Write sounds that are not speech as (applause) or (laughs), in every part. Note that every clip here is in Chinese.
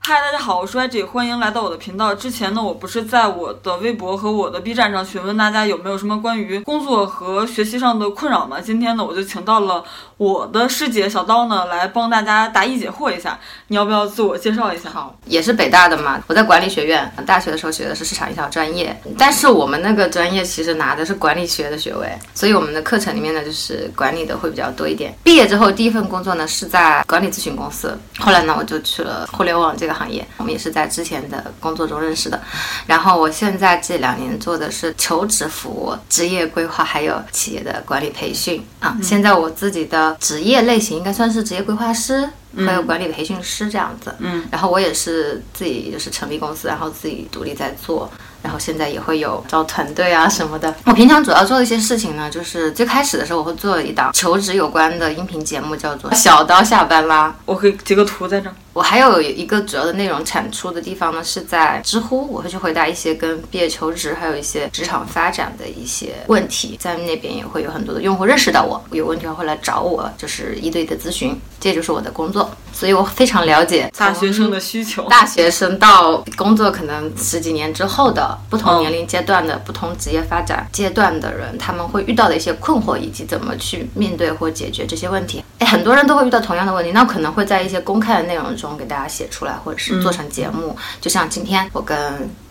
嗨，大家好，我是 YG，欢迎来到我的频道。之前呢，我不是在我的微博和我的 B 站上询问大家有没有什么关于工作和学习上的困扰吗？今天呢，我就请到了我的师姐小刀呢，来帮大家答疑解惑一下。你要不要自我介绍一下？好，也是北大的嘛，我在管理学院，大学的时候学的是市场营销专业，但是我们那个专业其实拿的是管理学的学位，所以我们的课程里面呢，就是管理的会比较多一点。毕业之后第一份工作呢是在管理咨询公司，后来呢我就去了互联网这个行业，我们也是在之前的工作中认识的。然后我现在这两年做的是求职服务、职业规划，还有企业的管理培训啊。现在我自己的职业类型应该算是职业规划师。还有管理培训师这样子，嗯，然后我也是自己就是成立公司，然后自己独立在做，然后现在也会有招团队啊什么的。我平常主要做的一些事情呢，就是最开始的时候我会做一档求职有关的音频节目，叫做《小刀下班啦》。我可以截个图在这儿。我还有一个主要的内容产出的地方呢，是在知乎，我会去回答一些跟毕业求职还有一些职场发展的一些问题，在那边也会有很多的用户认识到我，有问题会来找我，就是一对一的咨询，这就是我的工作，所以我非常了解大学生的需求，大学生到工作可能十几年之后的不同年龄阶段的不同职业发展阶段的人，他们会遇到的一些困惑以及怎么去面对或解决这些问题。哎，很多人都会遇到同样的问题，那可能会在一些公开的内容中。给大家写出来，或者是做成节目，就像今天我跟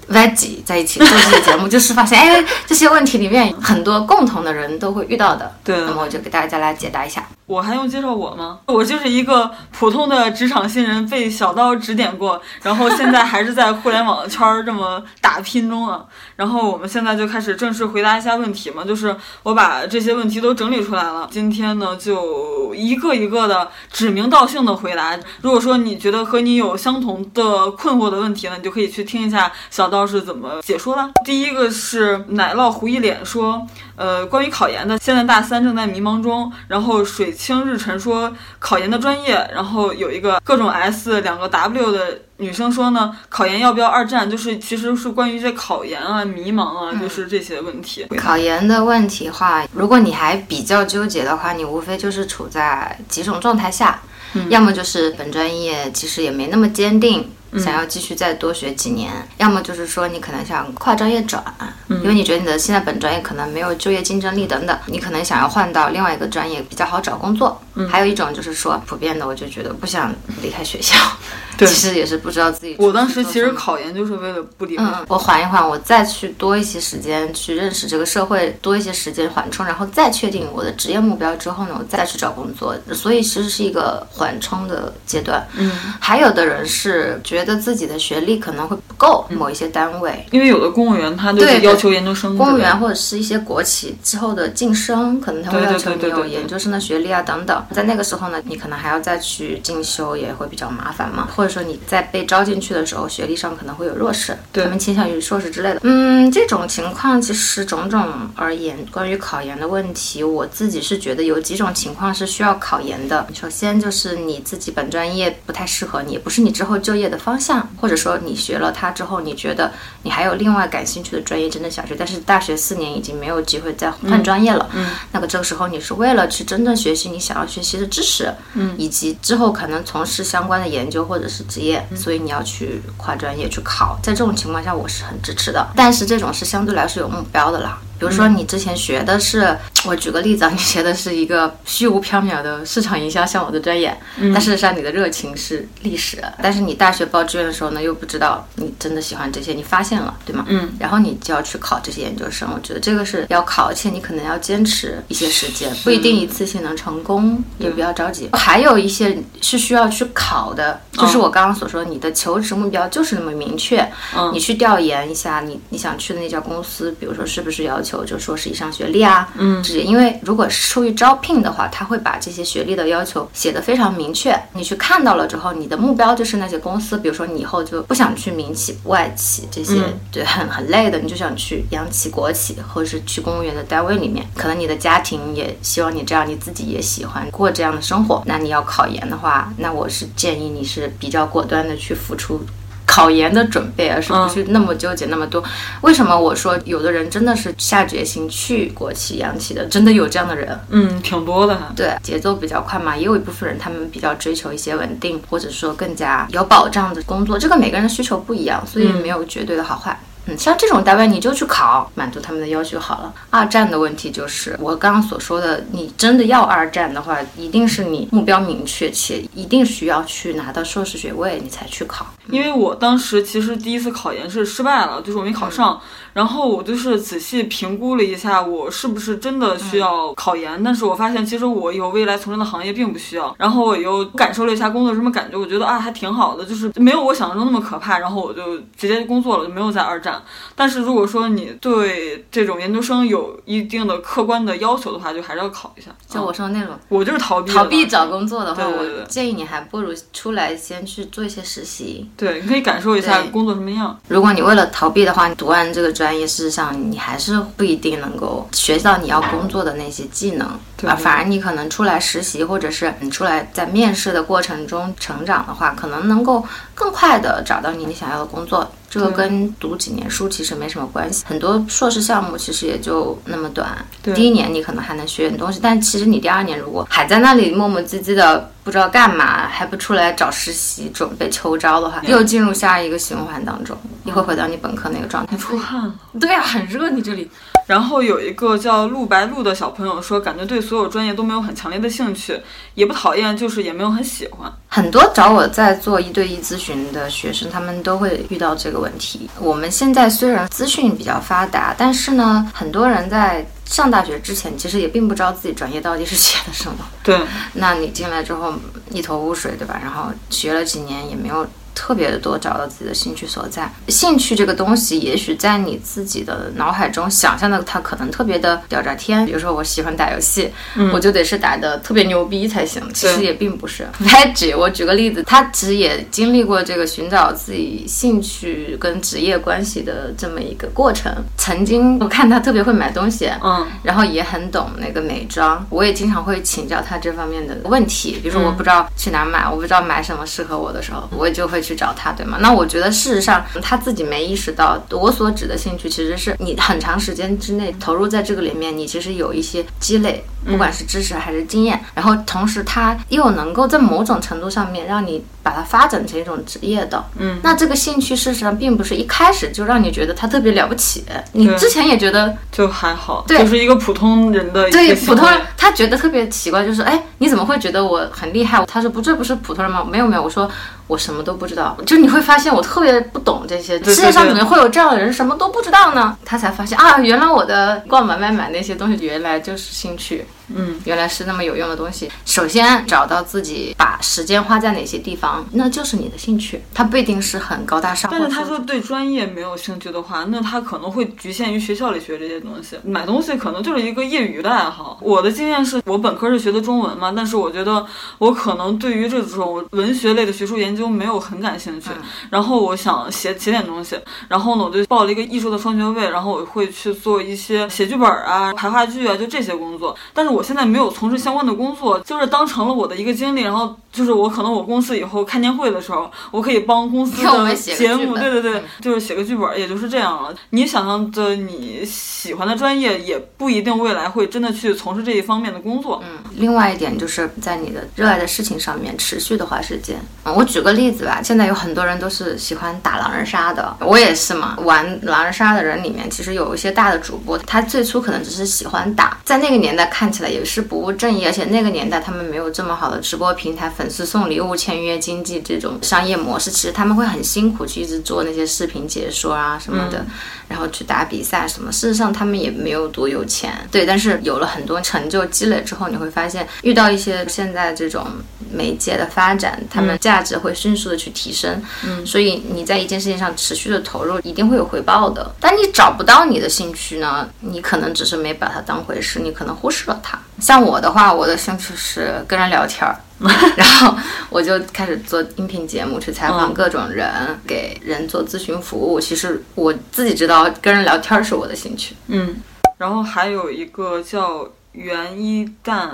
Veggie 在一起做这个节目，就是发现，哎，这些问题里面很多共同的人都会遇到的。对，那么我就给大家来解答一下。我还用介绍我吗？我就是一个普通的职场新人，被小刀指点过，然后现在还是在互联网圈儿这么打拼中啊。然后我们现在就开始正式回答一下问题嘛，就是我把这些问题都整理出来了。今天呢，就一个一个的指名道姓的回答。如果说你觉得和你有相同的困惑的问题呢，你就可以去听一下小刀是怎么解说的。第一个是奶酪糊一脸说，呃，关于考研的，现在大三正在迷茫中，然后水。清日晨说考研的专业，然后有一个各种 S 两个 W 的女生说呢，考研要不要二战？就是其实是关于这考研啊、迷茫啊，就是这些问题。考研的问题话，如果你还比较纠结的话，你无非就是处在几种状态下，要么就是本专业其实也没那么坚定。想要继续再多学几年，要么就是说你可能想跨专业转，因为你觉得你的现在本专业可能没有就业竞争力等等，你可能想要换到另外一个专业比较好找工作。还有一种就是说普遍的，我就觉得不想离开学校，(laughs) 其实也是不知道自己。我当时其实考研就是为了不离开。嗯，我缓一缓，我再去多一些时间去认识这个社会，多一些时间缓冲，然后再确定我的职业目标之后呢，我再去找工作。所以其实是一个缓冲的阶段。嗯，还有的人是觉得自己的学历可能会不够某一些单位，因为有的公务员他就是要求研究生，公务员或者是一些国企之后的晋升，可能他会要求你有研究生的学历啊等等。在那个时候呢，你可能还要再去进修，也会比较麻烦嘛。或者说你在被招进去的时候，学历上可能会有弱势，他们倾向于硕士之类的。嗯，这种情况其实种种而言，关于考研的问题，我自己是觉得有几种情况是需要考研的。首先就是你自己本专业不太适合你，不是你之后就业的方向，或者说你学了它之后，你觉得你还有另外感兴趣的专业真的想学，但是大学四年已经没有机会再换专业了。嗯，那个这个时候你是为了去真正学习你想要学习的知识。嗯，以及之后可能从事相关的研究或者是职业，所以你要去跨专业去考，在这种情况下我是很支持的，但是这种是相对来说有目标的啦。比如说你之前学的是，(tsk) 我举个例子啊，你学的是一个虚无缥缈的市场营销，像我的专业，但事实上你的热情是历史，但是你大学报志愿的时候呢，又不知道你真的喜欢这些，你发现了，对吗？嗯，然后你就要去考这些研究生，我觉得这个是要考，而且你可能要坚持一些时间，不一定一次性能成功，也不要着急。还有一些是需要去考的，就是我刚刚所说，你的求职目标就是那么明确，你去调研一下，你你想去的那家公司，比如说是不是要求。求就硕士以上学历啊，嗯，这些，因为如果是出于招聘的话，他会把这些学历的要求写得非常明确。你去看到了之后，你的目标就是那些公司，比如说你以后就不想去民企、外企这些，对，很很累的，你就想去央企、国企，或者是去公务员的单位里面。可能你的家庭也希望你这样，你自己也喜欢过这样的生活。那你要考研的话，那我是建议你是比较果断的去付出。考研的准备，而是不去那么纠结那么多。为什么我说有的人真的是下决心去国企、央企的？真的有这样的人？嗯，挺多的。对，节奏比较快嘛，也有一部分人他们比较追求一些稳定，或者说更加有保障的工作。这个每个人的需求不一样，所以没有绝对的好坏。嗯，像这种单位你就去考，满足他们的要求好了。二战的问题就是我刚刚所说的，你真的要二战的话，一定是你目标明确且一定需要去拿到硕士学位，你才去考。因为我当时其实第一次考研是失败了，就是我没考上。然后我就是仔细评估了一下，我是不是真的需要考研？但是我发现其实我以后未来从事的行业并不需要。然后我又感受了一下工作什么感觉，我觉得啊还挺好的，就是没有我想象中那么可怕。然后我就直接工作了，就没有在二战。但是如果说你对这种研究生有一定的客观的要求的话，就还是要考一下。就我说那种，我就是逃避逃避找工作的话，我建议你还不如出来先去做一些实习。对，你可以感受一下工作什么样。如果你为了逃避的话，你读完这个专业，事实上你还是不一定能够学到你要工作的那些技能啊。反而你可能出来实习，或者是你出来在面试的过程中成长的话，可能能够更快的找到你你想要的工作。这个跟读几年书其实没什么关系，很多硕士项目其实也就那么短。第一年你可能还能学点东西，但其实你第二年如果还在那里磨磨唧唧的不知道干嘛，还不出来找实习准备秋招的话，又进入下一个循环当中，你会回到你本科那个状态。出汗了。对啊，很热你这里。然后有一个叫陆白露的小朋友说，感觉对所有专业都没有很强烈的兴趣，也不讨厌，就是也没有很喜欢。很多找我在做一对一咨询的学生，他们都会遇到这个问题。我们现在虽然资讯比较发达，但是呢，很多人在上大学之前，其实也并不知道自己专业到底是学的什么。对，那你进来之后一头雾水，对吧？然后学了几年也没有。特别的多，找到自己的兴趣所在。兴趣这个东西，也许在你自己的脑海中想象的，它可能特别的屌炸天。比如说，我喜欢打游戏，我就得是打的特别牛逼才行。其实也并不是。Maggie，我举个例子，他其实也经历过这个寻找自己兴趣跟职业关系的这么一个过程。曾经我看他特别会买东西，嗯，然后也很懂那个美妆，我也经常会请教他这方面的问题。比如说，我不知道去哪买，我不知道买什么适合我的时候，我就会。去找他，对吗？那我觉得事实上他自己没意识到，我所指的兴趣其实是你很长时间之内投入在这个里面，你其实有一些积累，不管是知识还是经验，然后同时他又能够在某种程度上面让你。把它发展成一种职业的，嗯，那这个兴趣事实上并不是一开始就让你觉得它特别了不起，你之前也觉得就还好，对，就是一个普通人的对普通人，他觉得特别奇怪，就是哎，你怎么会觉得我很厉害？他说不，这不是普通人吗？没有没有，我说我什么都不知道，就你会发现我特别不懂这些，世界上怎么会有这样的人什么都不知道呢？他才发现啊，原来我的逛买买买那些东西原来就是兴趣。嗯，原来是那么有用的东西。首先找到自己把时间花在哪些地方，那就是你的兴趣。它不一定是很高大上。但是他说对专业没有兴趣的话，那他可能会局限于学校里学这些东西。买东西可能就是一个业余的爱好。我的经验是我本科是学的中文嘛，但是我觉得我可能对于这种文学类的学术研究没有很感兴趣。然后我想写写点东西，然后呢我就报了一个艺术的双学位，然后我会去做一些写剧本啊、排话剧啊，就这些工作。但是我。我现在没有从事相关的工作，就是当成了我的一个经历，然后就是我可能我公司以后开年会的时候，我可以帮公司的节目，对对对，就是写个剧本，也就是这样了。你想象的你喜欢的专业，也不一定未来会真的去从事这一方面的工作。嗯，另外一点就是在你的热爱的事情上面持续的花时间。嗯，我举个例子吧，现在有很多人都是喜欢打狼人杀的，我也是嘛。玩狼人杀的人里面，其实有一些大的主播，他最初可能只是喜欢打，在那个年代看起来。也是不务正业，而且那个年代他们没有这么好的直播平台、粉丝送礼物、签约经济这种商业模式，其实他们会很辛苦去一直做那些视频解说啊什么的，然后去打比赛什么。事实上他们也没有多有钱，对，但是有了很多成就积累之后，你会发现遇到一些现在这种媒介的发展，他们价值会迅速的去提升。嗯，所以你在一件事情上持续的投入，一定会有回报的。但你找不到你的兴趣呢，你可能只是没把它当回事，你可能忽视了它。像我的话，我的兴趣是跟人聊天儿，(laughs) 然后我就开始做音频节目，去采访各种人，给人做咨询服务。其实我自己知道，跟人聊天是我的兴趣。嗯，然后还有一个叫袁一蛋，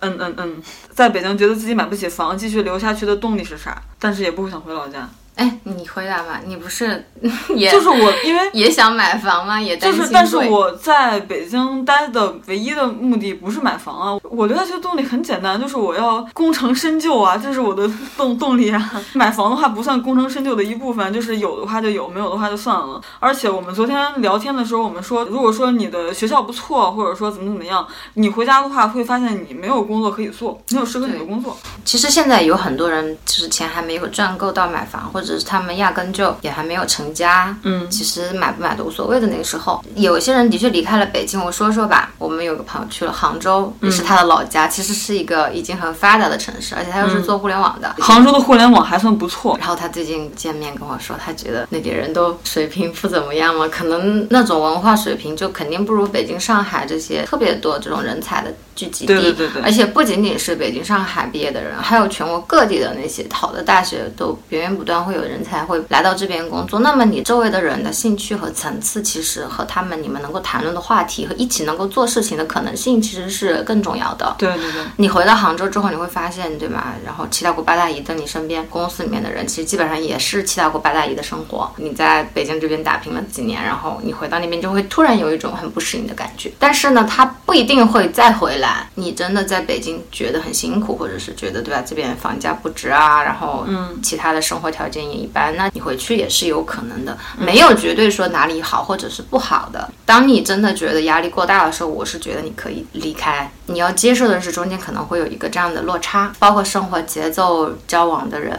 嗯嗯嗯，在北京觉得自己买不起房，继续留下去的动力是啥？但是也不会想回老家。哎，你回答吧，你不是 (laughs) 也就是我，因为 (laughs) 也想买房吗？也就是，但是我在北京待的唯一的目的不是买房啊，我留下去的动力很简单，就是我要功成身就啊，这是我的动动力啊。(laughs) 买房的话不算功成身就的一部分，就是有的话就有，没有的话就算了。而且我们昨天聊天的时候，我们说，如果说你的学校不错，或者说怎么怎么样，你回家的话会发现你没有工作可以做，没有适合你的工作。其实现在有很多人就是钱还没有赚够到买房，或者是他们压根就也还没有成家。嗯，其实买不买都无所谓的那个时候，有些人的确离开了北京。我说说吧，我们有个朋友去了杭州，也是他的老家，其实是一个已经很发达的城市，而且他又是做互联网的。杭州的互联网还算不错。然后他最近见面跟我说，他觉得那边人都水平不怎么样嘛，可能那种文化水平就肯定不如北京、上海这些特别多这种人才的聚集地。对对对对。而且不仅仅是北京、上海毕业的人，还有全国各地的那些好的大学，都源源不断会有人才会来到这边工作。那么你周围的人的兴趣和层次，其实和他们你们能够谈论的话题和一起能够做事情的可能性，其实是更重要的。对对对。你回到杭州之后，你会发现，对吗？然后七大姑八大姨在你身边，公司里面的人其实基本上也是七大姑八大姨的生活。你在北京这边打拼了几年，然后你回到那边就会突然有一种很不适应的感觉。但是呢，他不一定会再回来。你真的在北京觉得很辛苦，或者是觉得对吧？这边房价不值啊，然后嗯，其他的生活条件也一般，那你回去也是有可能的，没有绝对说哪里好或者是不好的。当你真的觉得压力过大的时候，我是觉得你可以离开。你要接受的是中间可能会有一个这样的落差，包括生活节奏、交往的人、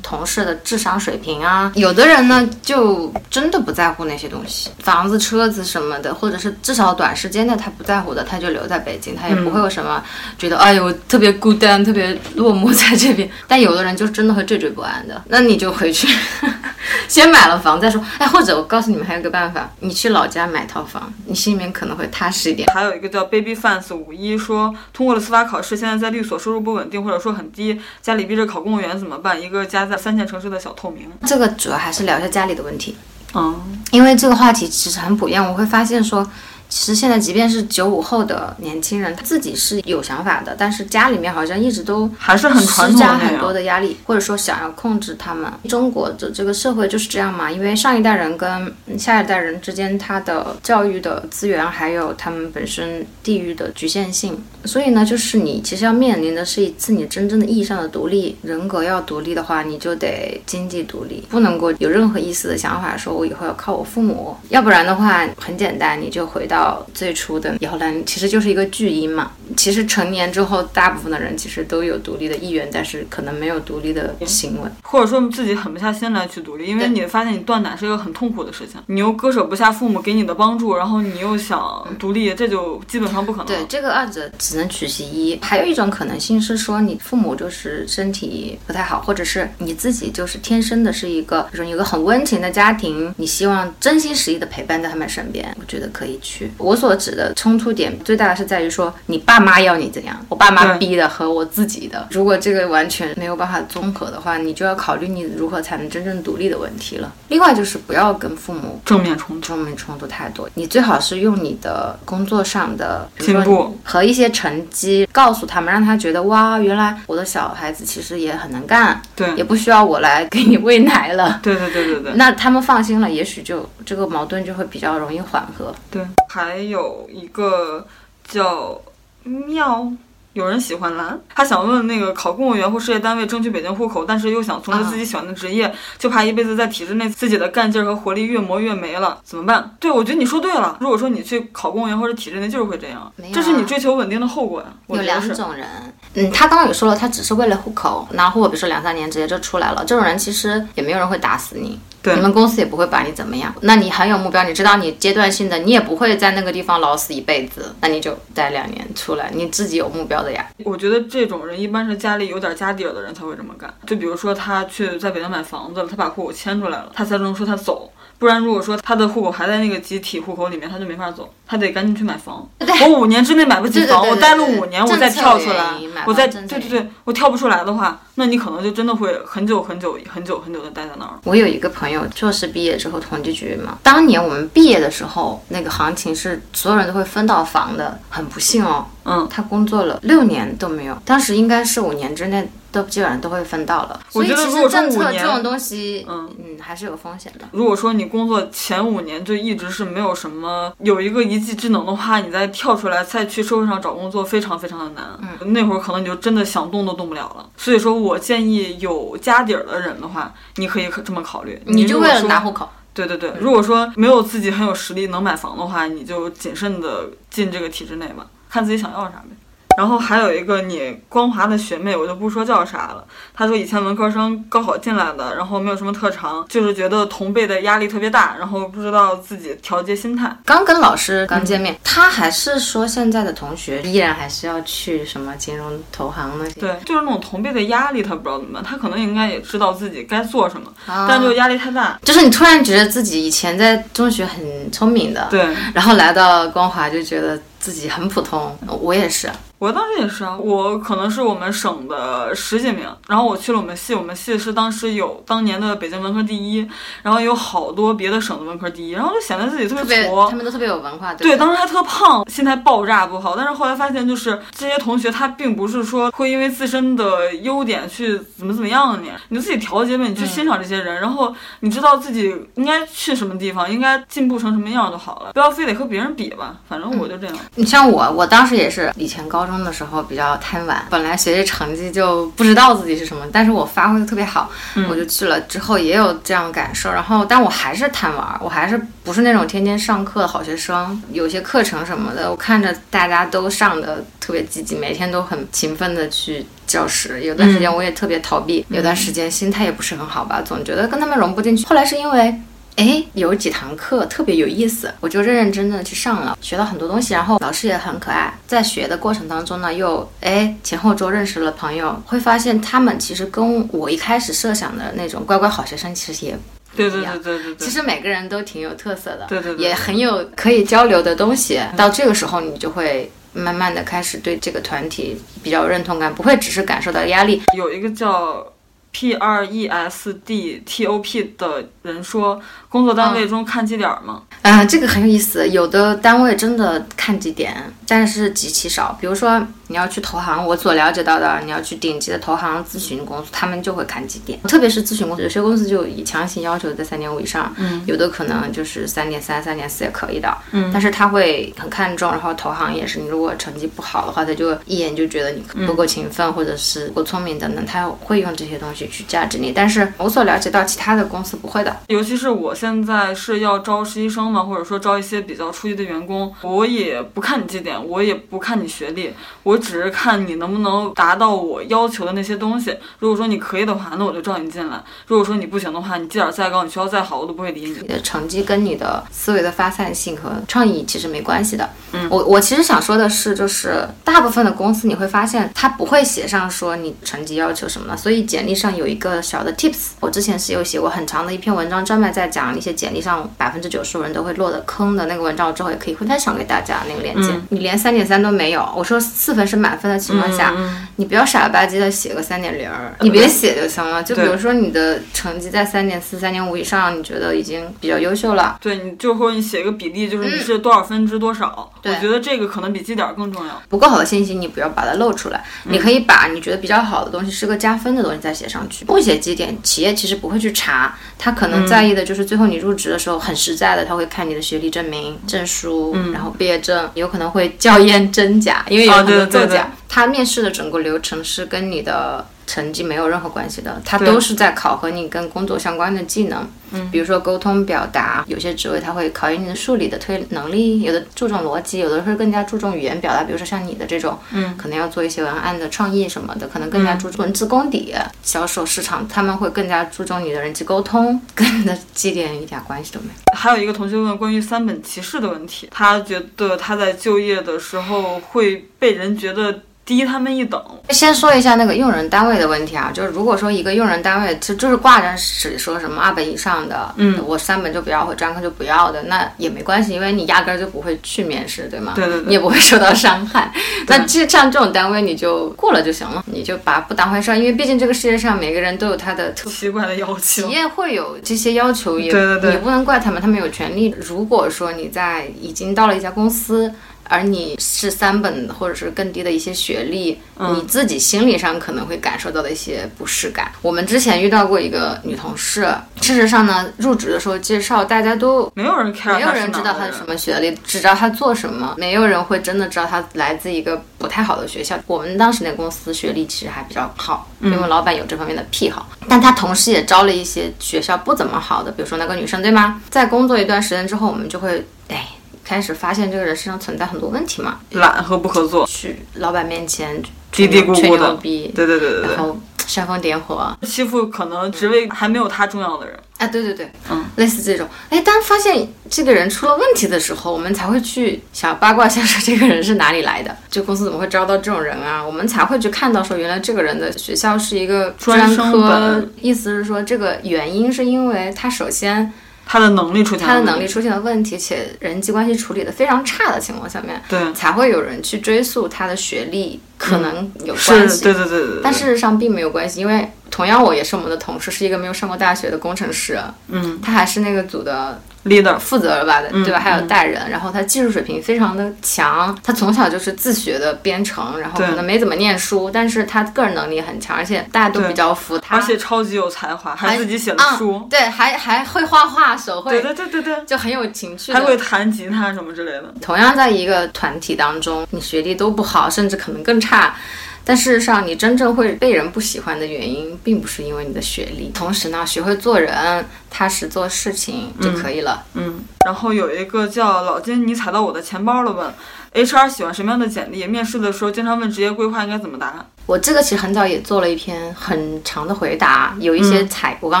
同事的智商水平啊。有的人呢，就真的不在乎那些东西，房子、车子什么的，或者是至少短时间内他不在乎的，他就留在北京，他也不会有什么觉得哎呦特别孤单、特别落寞在这边。但有的人就真的会惴惴不安的，那你就回去，(laughs) 先买了房再说。哎，或者我告诉你们还有个办法，你去老家买套房，你心里面可能会踏实一点。还有一个叫 Baby Fans 五一说，通过了司法考试，现在在律所收入不稳定，或者说很低，家里逼着考公务员怎么办？一个家在三线城市的小透明。这个主要还是聊一下家里的问题，嗯，因为这个话题其实很普遍，我会发现说。其实现在，即便是九五后的年轻人，他自己是有想法的，但是家里面好像一直都还是很传统，施加很多的压力，或者说想要控制他们。中国的这个社会就是这样嘛，因为上一代人跟下一代人之间，他的教育的资源还有他们本身地域的局限性，所以呢，就是你其实要面临的是一次你真正的意义上的独立。人格要独立的话，你就得经济独立，不能够有任何一丝的想法说我以后要靠我父母，要不然的话，很简单，你就回到。最初的摇篮其实就是一个巨婴嘛。其实成年之后，大部分的人其实都有独立的意愿，但是可能没有独立的行为，或者说自己狠不下心来去独立。因为你发现你断奶是一个很痛苦的事情，你又割舍不下父母给你的帮助，然后你又想独立，这就基本上不可能。对，这个二者只能取其一。还有一种可能性是说，你父母就是身体不太好，或者是你自己就是天生的是一个，比如说有个很温情的家庭，你希望真心实意的陪伴在他们身边，我觉得可以去。我所指的冲突点最大的是在于说，你爸妈要你怎样，我爸妈逼的和我自己的，如果这个完全没有办法综合的话，你就要考虑你如何才能真正独立的问题了。另外就是不要跟父母正面冲突，正面冲突太多，你最好是用你的工作上的进步和一些成绩告诉他们，让他觉得哇，原来我的小孩子其实也很能干，对，也不需要我来给你喂奶了，对对对对对，(laughs) 那他们放心了，也许就这个矛盾就会比较容易缓和。对，还有。一个叫妙。有人喜欢蓝，他想问那个考公务员或事业单位争取北京户口，但是又想从事自己喜欢的职业，就怕一辈子在体制内自己的干劲儿和活力越磨越没了，怎么办？对，我觉得你说对了。如果说你去考公务员或者体制内，就是会这样，这是你追求稳定的后果呀。有两种人，嗯，他刚刚也说了，他只是为了户口拿户口，比如说两三年直接就出来了，这种人其实也没有人会打死你。你们公司也不会把你怎么样，那你很有目标，你知道你阶段性的，你也不会在那个地方老死一辈子，那你就待两年出来，你自己有目标的呀。我觉得这种人一般是家里有点家底儿的人才会这么干，就比如说他去在北京买房子了，他把户口迁出来了，他才能说他走。不然，如果说他的户口还在那个集体户口里面，他就没法走，他得赶紧去买房。我五年之内买不起房，我待了五年，我再跳出来，我再对对对，我跳不出来的话，那你可能就真的会很久很久很久很久的待在那儿。我有一个朋友，硕士毕业之后统计局嘛，当年我们毕业的时候，那个行情是所有人都会分到房的，很不幸哦。嗯，他工作了六年都没有，当时应该是五年之内都基本上都会分到了。我觉得如果政策五年这种东西，嗯嗯，还是有风险的。如果说你工作前五年就一直是没有什么有一个一技之能的话，你再跳出来再去社会上找工作，非常非常的难。嗯，那会儿可能你就真的想动都动不了了。所以说我建议有家底儿的人的话，你可以可这么考虑。你就为了拿户口，对对对，如果说没有自己很有实力能买房的话，你就谨慎的进这个体制内吧，看自己想要啥呗。然后还有一个你光华的学妹，我就不说叫啥了。她说以前文科生高考进来的，然后没有什么特长，就是觉得同辈的压力特别大，然后不知道自己调节心态。刚跟老师刚见面，他还是说现在的同学依然还是要去什么金融投行那些，对，就是那种同辈的压力，她不知道怎么办。她可能应该也知道自己该做什么，啊但就压力太大。就是你突然觉得自己以前在中学很聪明的，对，然后来到光华就觉得自己很普通。我也是，我当时也是啊，我可能是我们省的十几名，然后我去了我们系，我们系是当时有当年的北京文科第一，然后有好多别的省的文科第一，然后就显得自己特特别别矬他。们都特别有文化，对，当时还特胖，心态爆炸不好。但是后来发现，就是这些同学他并不是说会因为自身的优点去怎么怎么样你，你就自己调节呗，你去欣赏这些人，然后你知道自己应该去什么地方，应该进步成什么样就好了，不要非得和别人比吧。反正我就这样。你像我，我当时也是以前高中的时候比较贪玩，本来学习成绩就不知道自己是什么，但是我发挥的特别好，我就去了。之后也有这样的感受，然后但我还是贪玩，我还是不是那种天天上课的好学生。有些课程什么的，我看着大家都上的特别积极，每天都很勤奋的去教室。有段时间我也特别逃避，有段时间心态也不是很好吧，总觉得跟他们融不进去。后来是因为。哎，有几堂课特别有意思，我就认认真真的去上了，学到很多东西，然后老师也很可爱。在学的过程当中呢，又哎前后桌认识了朋友，会发现他们其实跟我一开始设想的那种乖乖好学生其实也对对对对对对。其实每个人都挺有特色的，对对对也很有可以交流的东西。到这个时候，你就会慢慢的开始对这个团体比较有认同感，不会只是感受到压力。有一个叫 P R E S D T O P 的人说，工作单位中看绩点儿吗？啊、这个很有意思。有的单位真的看绩点，但是极其少。比如说你要去投行，我所了解到的，你要去顶级的投行咨询公司，他们就会看绩点。特别是咨询公司，有些公司就以强行要求在三点五以上，嗯，有的可能就是三点三、三点四也可以的，嗯，但是他会很看重。然后投行也是，你如果成绩不好的话，他就一眼就觉得你不够勤奋，或者是不够聪明等等，他会用这些东西去价值你。但是我所了解到，其他的公司不会的。尤其是我现在是要招实习生嘛，或者说招一些比较初级的员工，我也不看你绩点，我也不看你学历，我只是看你能不能达到我要求的那些东西。如果说你可以的话，那我就招你进来；如果说你不行的话，你绩点再高，你学校再好，我都不会理你。你的成绩跟你的思维的发散性和创意其实没关系的。嗯，我我其实想说的是，就是大部分的公司你会发现，他不会写上说你成绩要求什么的，所以简历上有一个小的 tips。我之前是有写过很长的一篇文章，专门在讲一些简历上百分之九十五人都会落的坑的那个文章，我之后也可以会分享给大家那个链接。你连三点三都没有，我说四分是满分的情况下，你不要傻了吧唧的写个三点零儿，你别写就行了。就比如说你的成绩在三点四、三点五以上，你觉得已经比较优秀了。对，你就或者你写一个比例，就是你是多少分之多少，对我觉得这个可能比绩点更重要。不够好的信息，你不要把它露出来。你可以把你觉得比较好的东西是个加分的东西再写上去。不写绩点，企业其实不会去查，他可能在意的就是最后你入职的时候很实在的，他会看你的学历证明、证书，然后毕业证，有可能会校验真假，因为有啊很多作假。他面试的整个流程是跟你的成绩没有任何关系的，他都是在考核你跟工作相关的技能。嗯，比如说沟通表达，有些职位他会考验你的数理的推能力，有的注重逻辑，有的会更加注重语言表达。比如说像你的这种，嗯，可能要做一些文案的创意什么的，可能更加注重文字功底。销售市场他们会更加注重你的人际沟通，跟你的绩点一点关系都没有。还有一个同学问关于三本歧视的问题，他觉得他在就业的时候会被人觉得低他们一等。先说一下那个用人单位的问题啊，就是如果说一个用人单位就就是挂着纸说什么二本以上的，嗯，我三本就不要，或专科就不要的，那也没关系，因为你压根儿就不会去面试，对吗？对对对你也不会受到伤害。(laughs) 那这像这种单位你就过了就行了，你就把不当回事儿，因为毕竟这个世界上每个人都有他的特。奇怪的要求企，业会有这些要求，也对对对也不能怪他们，他们有权利。如果说你在已经到了一家公司，而你是三本或者是更低的一些学历，嗯你自己心理上可能会感受到的一些不适感。我们之前遇到过一个女同事，事实上呢，入职的时候介绍大家都没有人 care，没有人知道她是什么学历，只知道她做什么，没有人会真的知道她来自一个不太好的学校。我们当时那公司学历其实还比较好，因为老板有这方面的癖好，但他同时也招了一些学校不怎么好的，比如说那个女生，对吗？在工作一段时间之后，我们就会哎。开始发现这个人身上存在很多问题嘛，懒和不合作，去老板面前嘀嘀咕咕的，牛逼，对对对对对，然后煽风点火，欺负可能职位还没有他重要的人。啊，对对对，嗯，类似这种，哎，当发现这个人出了问题的时候，我们才会去想八卦一下，说这个人是哪里来的，(laughs) 这公司怎么会招到这种人啊？我们才会去看到说，原来这个人的学校是一个专科本，意思是说，这个原因是因为他首先他的能力出现了他的能力出现了问题，且人际关系处理的非常差的情况下面，对，才会有人去追溯他的学历可能有关是，系。对对对对对。但事实上并没有关系，因为同样我也是我们的同事，是一个没有上过大学的工程师，嗯他还是那个组的，leader，负责了吧，对吧？嗯还有带人，然后他技术水平非常的强，他从小就是自学的编程，然后可能没怎么念书，但是他个人能力很强，而且大家都比较服他，而且超级有才华，还自己写了啊书，对，还还会画画，手绘，对对对对，就很有情趣还会。弹吉他什么之类的。同样在一个团体当中，你学历都不好，甚至可能更差。但事实上，你真正会被人不喜欢的原因，并不是因为你的学历。同时呢，学会做人，踏实做事情就可以了。嗯，然后有一个叫老金，你踩到我的钱包了问，HR 喜欢什么样的简历？面试的时候经常问职业规划应该怎么答？我这个其实很早也做了一篇很长的回答，有一些踩，我刚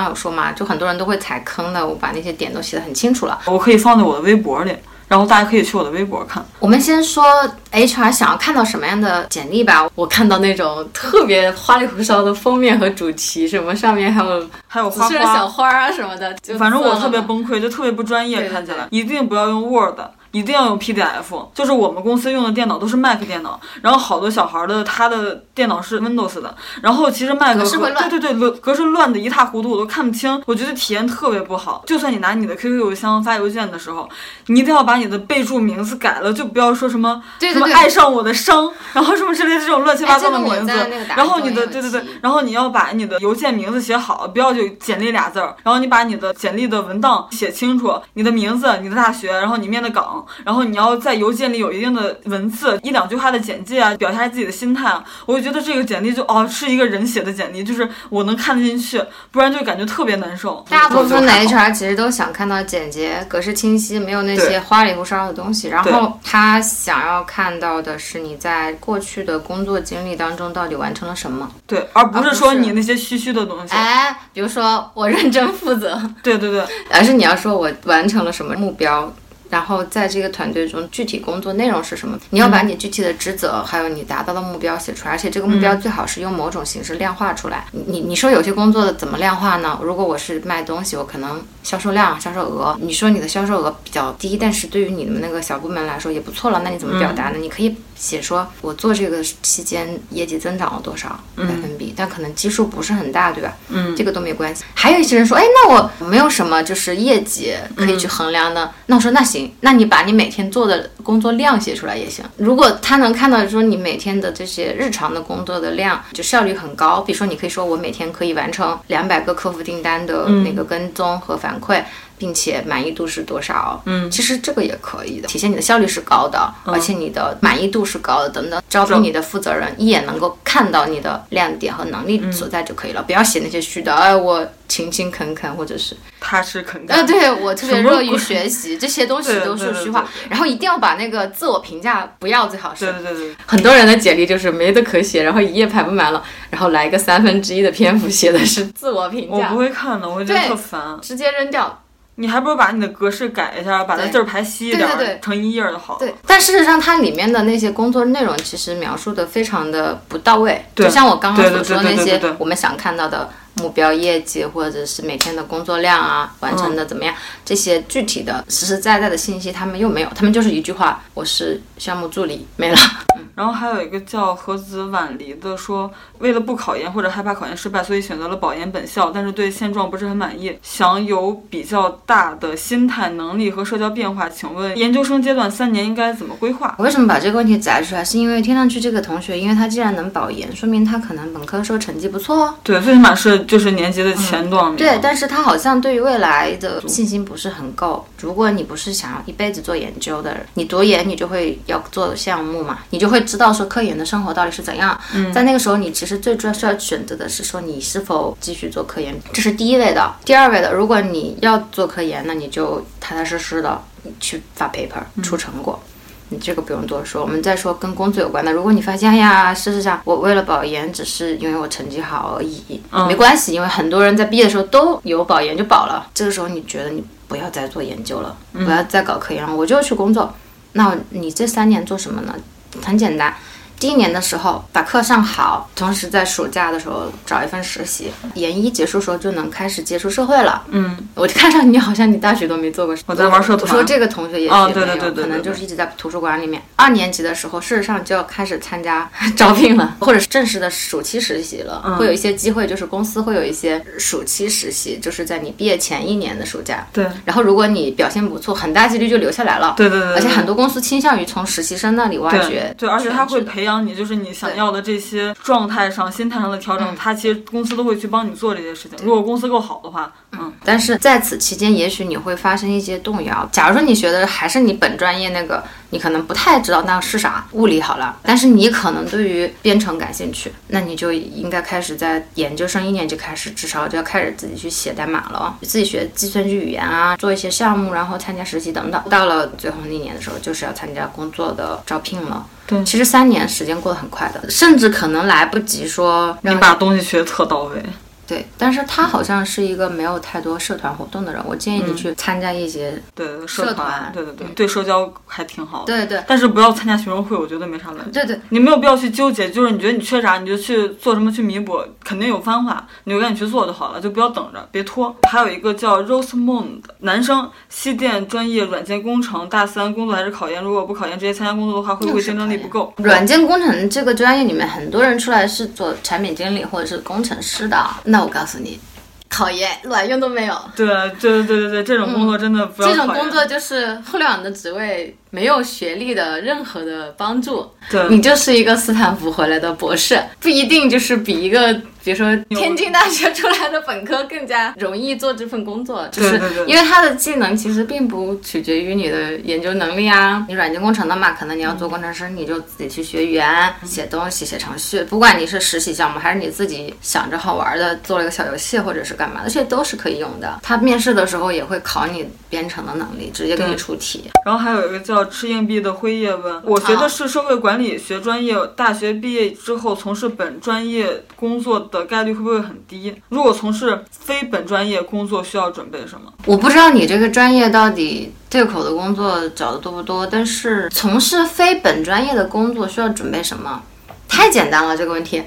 刚有说嘛，就很多人都会踩坑的，我把那些点都写得很清楚了。我可以放在我的微博里，然后大家可以去我的微博看。我们先说 HR 想要看到什么样的简历吧。我看到那种特别花里胡哨的封面和主题，什么上面还有还有花花色的小花，啊什么的，就反正我特别崩溃，就特别不专业，看起来一定不要用 Word。一定要用 PDF，就是我们公司用的电脑都是 Mac 电脑，然后好多小孩的他的电脑是 Windows 的，然后其实 Mac 和格式会乱对对对，格式乱的一塌糊涂，我都看不清，我觉得体验特别不好。就算你拿你的 QQ 邮箱发邮件的时候，你一定要把你的备注名字改了，就不要说什么什么爱上我的伤，然后什么之类的这种乱七八糟的名字然后你的对对对，然后你要把你的邮件名字写好，不要就简历俩字儿，然后你把你的简历的文档写清楚，你的名字、你的大学，然后你面的岗，然后你要在邮件里有一定的文字，一两句话的简介啊，表达自己的心态啊，我就觉得这个简历就哦是一个人写的简历，就是我能看得进去，不然就感觉特别难受。大部分 HR 其实都想看到简洁、格式清晰，没有那些花里胡哨的东西。然后他想要看到的是你在过去的工作经历当中到底完成了什么。对，而不是而不是说你那些虚虚的东西。哎，比如说我认真负责，对对对，而是你要说我完成了什么目标。然后在这个团队中，具体工作内容是什么？你要把你具体的职责，还有你达到的目标写出来，而且这个目标最好是用某种形式量化出来。你你你说有些工作怎么量化呢？如果我是卖东西，我可能销售量、销售额，你说你的销售额比较低，但是对于你们那个小部门来说也不错了，那你怎么表达呢？你可以写说我做这个期间业绩增长了多少百分比，但可能基数不是很大，对吧？嗯，这个都没关系。还有一些人说，哎，那我没有什么就是业绩可以去衡量的。那我说那行，那你把你每天做的工作量写出来也行。如果他能看到说你每天的这些日常的工作的量，就效率很高，比如说你可以说我每天可以完成两百个客服订单的那个跟踪和反馈。并且满意度是多少？嗯，其实这个也可以的，体现你的效率是高的，而且你的满意度是高的，等等。招聘你的负责人一眼能够看到你的亮点和能力所在就可以了，不要写那些虚的。哎，我勤勤恳恳，或者是踏实肯呃，干。对我特别乐于学习，这些东西都是虚话。然后一定要把那个自我评价不要，最好是对对对对，很多人的简历就是没得可写，然后一页排不满了，然后来一个三分之一的篇幅写的是自我评价我不，会看的，我会觉得对特烦。直接扔掉。你还不如把你的格式改一下，把那字儿排稀一点儿，对对对成一页儿就好了。对，但事实上它里面的那些工作内容其实描述的非常的不到位，就像我刚刚所说的那些我们想看到的目标业绩，或者是每天的工作量啊，完成的怎么样，这些具体的实实在在的信息他们又没有，他们就是一句话，我是项目助理，没了。(laughs) 嗯然后还有一个叫何子婉离的说，为了不考研或者害怕考研失败，所以选择了保研本校，但是对现状不是很满意，想有比较大的心态能力和社交变化。请问研究生阶段三年应该怎么规划？我为什么把这个问题摘出来？是因为听上去这个同学，因为他既然能保研，说明他可能本科的时候成绩不错哦。对，最起码是就是年级的前多少名。对，但是他好像对于未来的信心不是很够。如果你不是想要一辈子做研究的人，你读研你就会要做项目嘛，你就会知道说科研的生活到底是怎样。嗯，在那个时候，你其实最主要需要选择的是说你是否继续做科研，这是第一位的。第二位的，如果你要做科研，那你就踏踏实实的去发 paper 出成果。你这个不用多说。我们再说跟工作有关的，如果你发现，哎呀，事实上我为了保研，只是因为我成绩好而已，没关系，因为很多人在毕业的时候都有保研就保了。这个时候你觉得你不要再做研究了，不要再搞科研了，我就去工作。那你这三年做什么呢？很简单。第一年的时候把课上好，同时在暑假的时候找一份实习，研一结束时候就能开始接触社会了。嗯，我就看上你好像你大学都没做过。我在玩社团。我说这个同学也许没有，可能就是一直在图书馆里面。二年级的时候，事实上就要开始参加招聘了，(laughs) 或者是正式的暑期实习了。会有一些机会，就是公司会有一些暑期实习，就是在你毕业前一年的暑假。对。然后如果你表现不错，很大几率就留下来了。对对对。而且很多公司倾向于从实习生那里挖掘。对，而且他会培养。你就是你想要的这些状态上、心态上的调整，他其实公司都会去帮你做这些事情。如果公司够好的话，嗯。但是在此期间，也许你会发生一些动摇。假如说你学的还是你本专业那个，你可能不太知道那是啥，物理好了。但是你可能对于编程感兴趣，那你就应该开始在研究生一年级开始，至少就要开始自己去写代码了，自己学计算机语言啊，做一些项目，然后参加实习等等。到了最后那年的时候，就是要参加工作的招聘了。对，其实三年时间过得很快的，甚至可能来不及说你把东西学得特到位。对，但是他好像是一个没有太多社团活动的人，我建议你去参加一些对社团，对对对，对社交还挺好的。对对，但是不要参加学生会，我觉得没啥问题。对对，你没有必要去纠结，就是你觉得你缺啥，你就去做什么去弥补，肯定有方法，你就赶紧去做就好了，就不要等着，别拖。还有一个叫 Rosemond 男生，西电专业软件工程，大三工作还是考研？如果不考研直接参加工作的话，会不会竞争力不够？软件工程这个专业里面，很多人出来是做产品经理或者是工程师的，那我告诉你。考研卵用都没有。对对对对对，这种工作真的不要。这种工作就是互联网的职位。没有学历的任何的帮助，对你就是一个斯坦福回来的博士，不一定就是比一个比如说天津大学出来的本科更加容易做这份工作，就是因为他的技能其实并不取决于你的研究能力啊。你软件工程的嘛，可能你要做工程师，你就自己去学语言、写东西、写程序。不管你是实习项目，还是你自己想着好玩的做了一个小游戏，或者是干嘛，这些都是可以用的。他面试的时候也会考你编程的能力，直接给你出题。然后还有一个叫。吃硬币的辉夜问，我学的是社会管理学专业，大学毕业之后从事本专业工作的概率会不会很低？如果从事非本专业工作，需要准备什么？我不知道你这个专业到底对口的工作找的多不多，但是从事非本专业的工作需要准备什么？太简单了这个问题，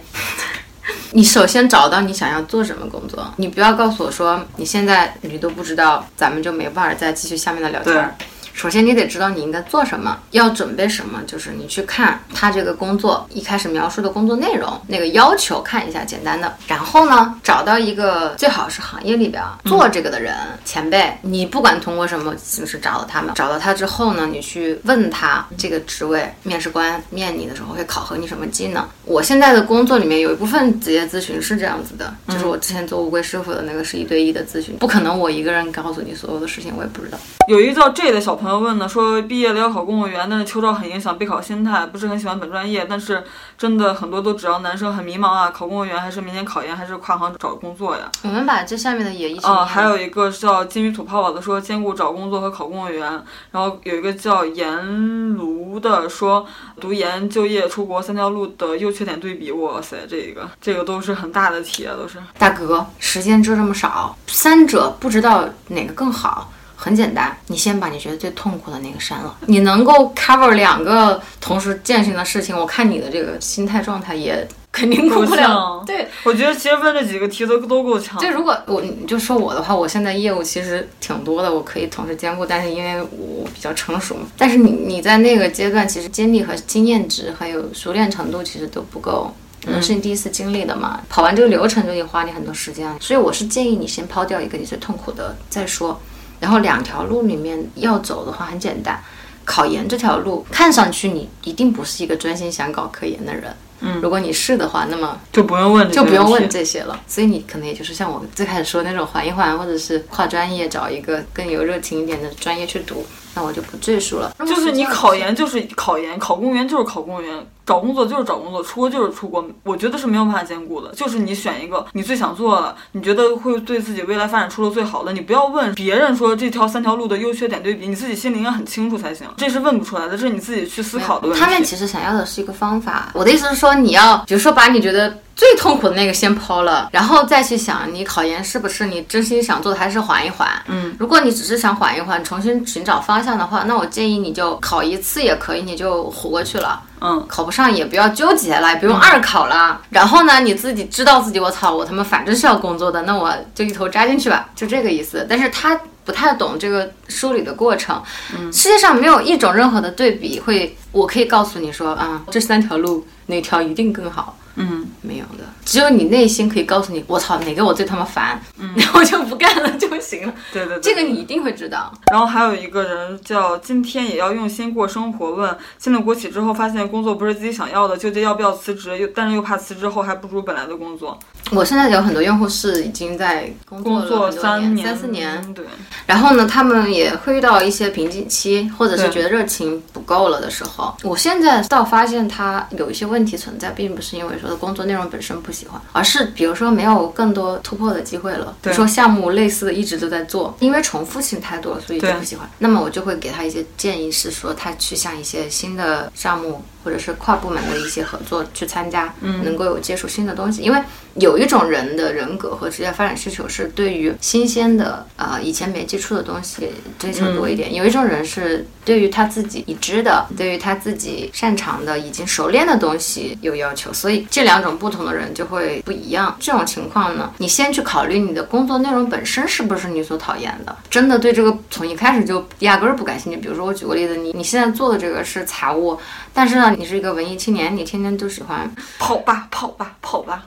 (laughs) 你首先找到你想要做什么工作，你不要告诉我说你现在你都不知道，咱们就没办法再继续下面的聊天。首先，你得知道你应该做什么，要准备什么。就是你去看他这个工作一开始描述的工作内容，那个要求看一下简单的。然后呢，找到一个最好是行业里边做这个的人前辈，你不管通过什么形式找到他们，找到他之后呢，你去问他这个职位面试官面你的时候会考核你什么技能。我现在的工作里面有一部分职业咨询是这样子的，就是我之前做乌龟师傅的那个是一对一的咨询，不可能我一个人告诉你所有的事情，我也不知道。有一个叫 J 的小朋友问呢，说毕业了要考公务员，但是秋招很影响备考心态，不是很喜欢本专业，但是真的很多都只要男生很迷茫啊，考公务员还是明年考研还是跨行找工作呀？我们把这下面的也一起。啊，还有一个叫金鱼吐泡泡的说兼顾找工作和考公务员，然后有一个叫颜卢的说读研、就业、出国三条路的优缺点对比，哇塞，这个这个都是很大的题啊，都是。大哥，时间就这么少，三者不知道哪个更好。很简单，你先把你觉得最痛苦的那个删了。你能够 cover 两个同时践行的事情，我看你的这个心态状态也 (laughs) 肯定过不了。对，我觉得其实问这几个题都都够呛。就如果我你就说我的话，我现在业务其实挺多的，我可以同时兼顾，但是因为我比较成熟嘛，但是你你在那个阶段，其实经历和经验值还有熟练程度其实都不够。可能是你第一次经历的嘛，跑完这个流程就得花你很多时间，所以我是建议你先抛掉一个你最痛苦的再说，然后两条路里面要走的话很简单，考研这条路看上去你一定不是一个专心想搞科研的人，嗯，如果你是的话，那么就不用问就不用问这些了。所以你可能也就是像我最开始说的那种缓一缓，或者是跨专业找一个更有热情一点的专业去读，那我就不赘述了。就是你考研就是考研，考公务员就是考公务员，找工作就是找工作，出国就是出国。我觉得是没有办法兼顾的。就是你选一个你最想做的，你觉得会对自己未来发展出路最好的，你不要问别人说这条三条路的优缺点对比，你自己心里应该很清楚才行。这是问不出来的，这是你自己去思考的问题。他们其实想要的是一个方法。我的意思是说，你要比如说把你觉得最痛苦的那个先抛了，然后再去想你考研是不是你真心想做的，还是缓一缓。嗯，如果你只是想缓一缓，重新寻找方向的话，那我建议你就考一次也可以，你就活过去了。嗯，考不上也不要纠结了，也不用二考了。然后呢，你自己知道自己，我操，我他妈反正是要工作的，那我就一头扎进去吧，就这个意思。但是他不太懂这个梳理的过程。嗯，世界上没有一种任何的对比会，我可以告诉你说啊，这三条路哪条一定更好。嗯，没有的，只有你内心可以告诉你，我操，哪个我最他妈烦，嗯 (laughs) 然后就不干了就行了。对对对，这个你一定会知道。然后还有一个人叫今天也要用心过生活，问进了国企之后发现工作不是自己想要的，纠结要不要辞职，又但是又怕辞职后还不如本来的工作。我现在有很多用户是已经在工作了三年三四年，对，然后呢，他们也会遇到一些瓶颈期，或者是觉得热情不够了的时候。我现在倒发现他有一些问题存在，并不是因为说的工作内容本身不喜欢，而是比如说没有更多突破的机会了。比如说项目类似的一直都在做，因为重复性太多，所以就不喜欢。那么我就会给他一些建议，是说他去向一些新的项目或者是跨部门的一些合作去参加，嗯，能够有接触新的东西，因为。有一种人的人格和职业发展需求是对于新鲜的呃以前没接触的东西追求多一点，有一种人是对于他自己已知的、对于他自己擅长的、已经熟练的东西有要求，所以这两种不同的人就会不一样。这种情况呢，你先去考虑你的工作内容本身是不是你所讨厌的，真的对这个从一开始就压根儿不感兴趣。比如说我举个例子，你你现在做的这个是财务，但是呢，你是一个文艺青年，你天天都喜欢跑吧跑吧跑吧，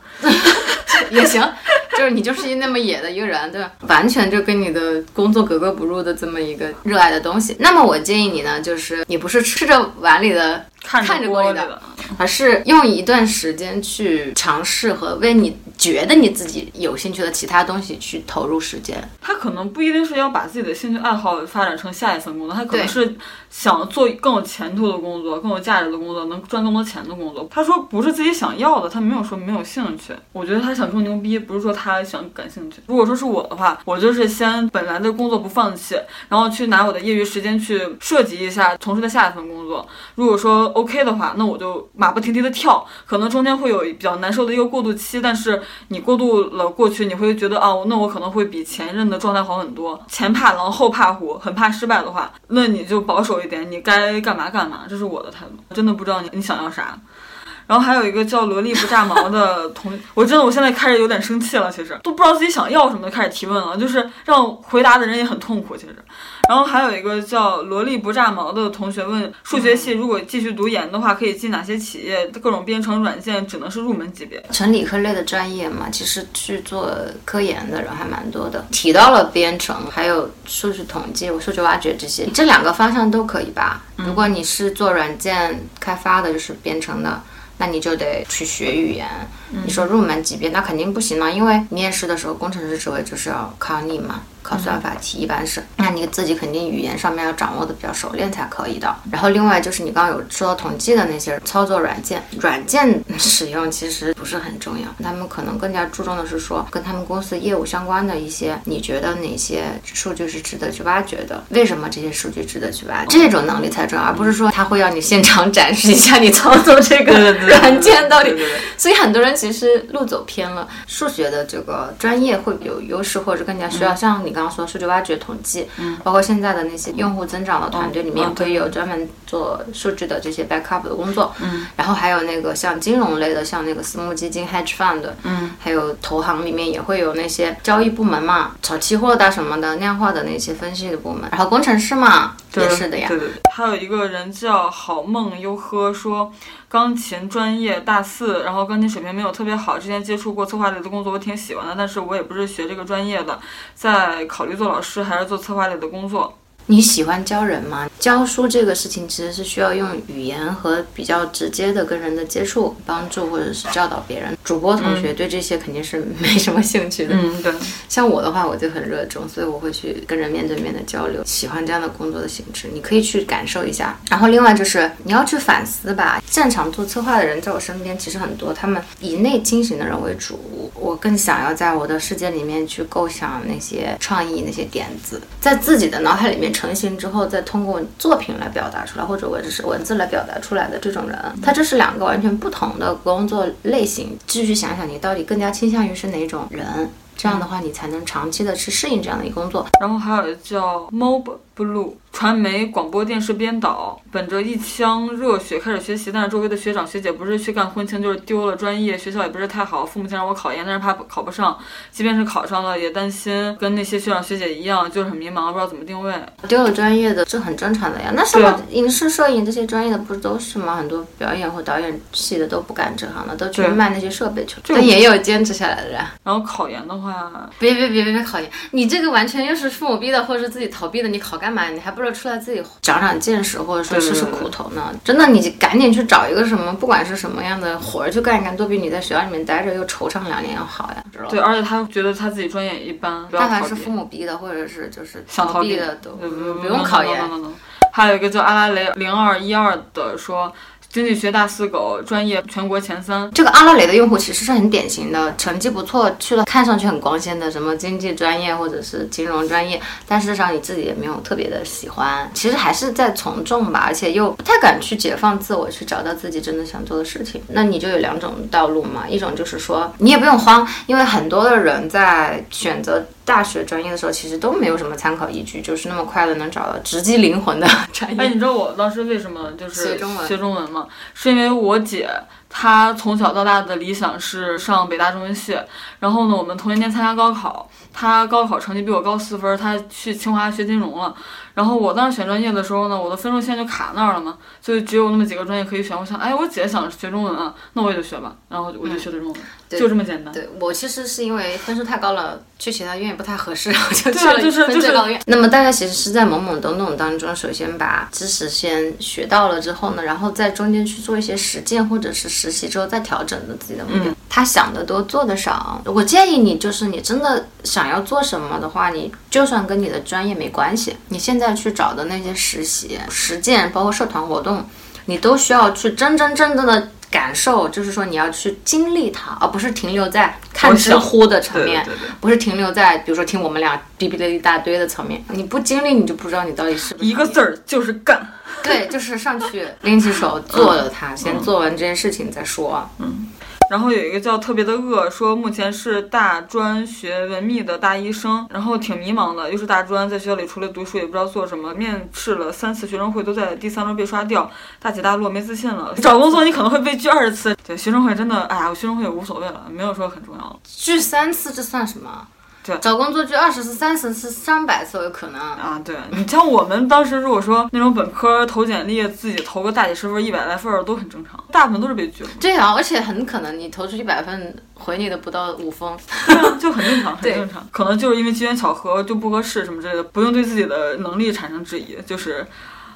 (laughs) 也行，(laughs) 就是你就是一那么野的一个人，对吧？完全就跟你的工作格格不入的这么一个热爱的东西。那么我建议你呢，就是你不是吃着碗里的，看看着锅里的锅里的，而是用一段时间去尝试和为你觉得你自己有兴趣的其他东西去投入时间。他可能不一定是要把自己的兴趣爱好发展成下一份工作，他可能是想做更有前途的工作、更有价值的工作、能赚更多钱的工作。他说不是自己想要的，他没有说没有兴趣。我觉得他想更牛逼，不是说他他想感兴趣。如果说是我的话，我就是先本来的工作不放弃，然后去拿我的业余时间去设计一下从事的下一份工作。如果说 OK 的话，那我就马不停蹄的跳，可能中间会有比较难受的一个过渡期，但是你过渡了过去，你会觉得哦，那我可能会比前任的状态好很多。前怕狼后怕虎，很怕失败的话，那你就保守一点，你该干嘛干嘛，这是我的态度。真的不知道你你想要啥。然后还有一个叫萝莉不炸毛的 (laughs) 同，我真的我现在开始有点生气了，其实都不知道自己想要什么，就开始提问了，就是让回答的人也很痛苦，其实。然后还有一个叫萝莉不炸毛的同学问，数学系如果继续读研的话，可以进哪些企业？各种编程软件只能是入门级别。纯理科类的专业嘛，其实去做科研的人还蛮多的。提到了编程，还有数据统计、数据挖掘这些，这两个方向都可以吧。如果你是做软件开发的，就是编程的。那你就得去学语言。你说入门级别，那肯定不行了，因为面试的时候，工程师职位就是要考你嘛，考算法题，一般是。那你自己肯定语言上面要掌握的比较熟练才可以的。然后另外就是你刚刚有说到统计的那些操作软件，软件 (laughs) 使用其实不是很重要，他们可能更加注重的是说跟他们公司业务相关的一些，你觉得哪些数据是值得去挖掘的？为什么这些数据值得去挖掘？这种能力才重要，而不是说他会要你现场展示一下你操作这个软件到底所以很多人其实路走偏了，数学的这个专业会有优势，或者更加需要。像你刚刚刚说数据挖掘、统计，嗯，包括现在的那些用户增长的团队里面会有专门做数据的这些 backup 的工作，嗯，然后还有那个像金融类的，像那个私募基金 hedge fund，嗯，还有投行里面也会有那些交易部门嘛，炒期货的什么的量化的那些分析的部门，然后工程师嘛也是的呀，对对对，还有一个人叫好梦优呵说。钢琴专业大四，然后钢琴水平没有特别好。之前接触过策划类的工作，我挺喜欢的，但是我也不是学这个专业的，在考虑做老师还是做策划类的工作。你喜欢教人吗？教书这个事情其实是需要用语言和比较直接的跟人的接触帮助，或者是教导别人。主播同学对这些肯定是没什么兴趣的。嗯，对。像我的话，我就很热衷，所以我会去跟人面对面的交流，喜欢这样的工作的形式。你可以去感受一下。然后另外就是你要去反思吧。擅长做策划的人在我身边其实很多，他们以内倾型的人为主。我更想要在我的世界里面去构想那些创意、那些点子，在自己的脑海里面。成型之后，再通过作品来表达出来，或者文是文字来表达出来的这种人，他这是两个完全不同的工作类型。继续想想，你到底更加倾向于是哪种人？这样的话，你才能长期的去适应这样的一个工作。然后还有叫 Mob Blue。传媒、广播电视编导，本着一腔热血开始学习，但是周围的学长学姐不是去干婚庆，就是丢了专业，学校也不是太好，父母亲让我考研，但是怕考不上，即便是考上了，也担心跟那些学长学姐一样，就是很迷茫，不知道怎么定位。丢了专业的，这很正常的呀。那什么影视、摄影这些专业的不是都是吗？很多表演或导演系的都不干这行了，都去卖那些设备去了。但也有坚持下来的人。然后考研的话，别别别别别考研，你这个完全又是父母逼的，或者是自己逃避的，你考干嘛？你还不如。出来自己长长见识，或者说吃吃苦头呢？真的，你赶紧去找一个什么，不管是什么样的活儿去干一干，都比你在学校里面待着又惆怅两年要好呀，知道对，而且他觉得他自己专业一般，但凡是父母逼的，或者是就是想逃避的，都不用考研。还有一个叫阿拉蕾零二一二的说。经济学大四狗，专业全国前三。这个阿拉蕾的用户其实是很典型的，成绩不错，去了看上去很光鲜的什么经济专业或者是金融专业，但事实上你自己也没有特别的喜欢，其实还是在从众吧，而且又不太敢去解放自我，去找到自己真的想做的事情。那你就有两种道路嘛，一种就是说你也不用慌，因为很多的人在选择。大学专业的时候，其实都没有什么参考依据，就是那么快的能找到直击灵魂的 (laughs) 专业。哎，你知道我当时为什么就是学中文？学中文吗？是因为我姐她从小到大的理想是上北大中文系，然后呢，我们同一年参加高考，她高考成绩比我高四分，他去清华学金融了。然后我当时选专业的时候呢，我的分数线就卡那儿了嘛，所以只有那么几个专业可以选。我想，哎，我姐想学中文啊，那我也就学吧。然后我就学的中文，就这么简单。对我其实是因为分数太高了，去其他院也不太合适，(laughs) 我就去了分最高的院。那么大家其实是在懵懵懂懂当中，首先把知识先学到了之后呢，然后在中间去做一些实践或者是实习之后再调整的自己的目标。他想的多，做的少。我建议你，就是你真的想要做什么的话，你就算跟你的专业没关系，你现在去找的那些实习、实践，包括社团活动，你都需要去真真正正的感受，就是说你要去经历它，而不是停留在看知乎的层面，不是停留在比如说听我们俩哔哔的一大堆的层面。你不经历，你就不知道你到底是不是一个字儿就是干。对，就是上去拎起手做了它，先做完这件事情再说。嗯。然后有一个叫特别的饿，说目前是大专学文秘的大医生，然后挺迷茫的，又是大专，在学校里除了读书也不知道做什么，面试了三次学生会都在第三轮被刷掉，大起大落没自信了。找工作你可能会被拒二十次，对学生会真的，哎呀，我学生会也无所谓了，没有说很重要。拒三次这算什么？对，找工作就二十次、三十次、三百次有可能啊！对你像我们当时如果说那种本科投简历，自己投个大几十分、一百来分都很正常，大部分都是被拒了。对啊，而且很可能你投出一百份，回你的不到五封，就很正常，很正常。(laughs) 可能就是因为机缘巧合就不合适什么之类的，不用对自己的能力产生质疑，就是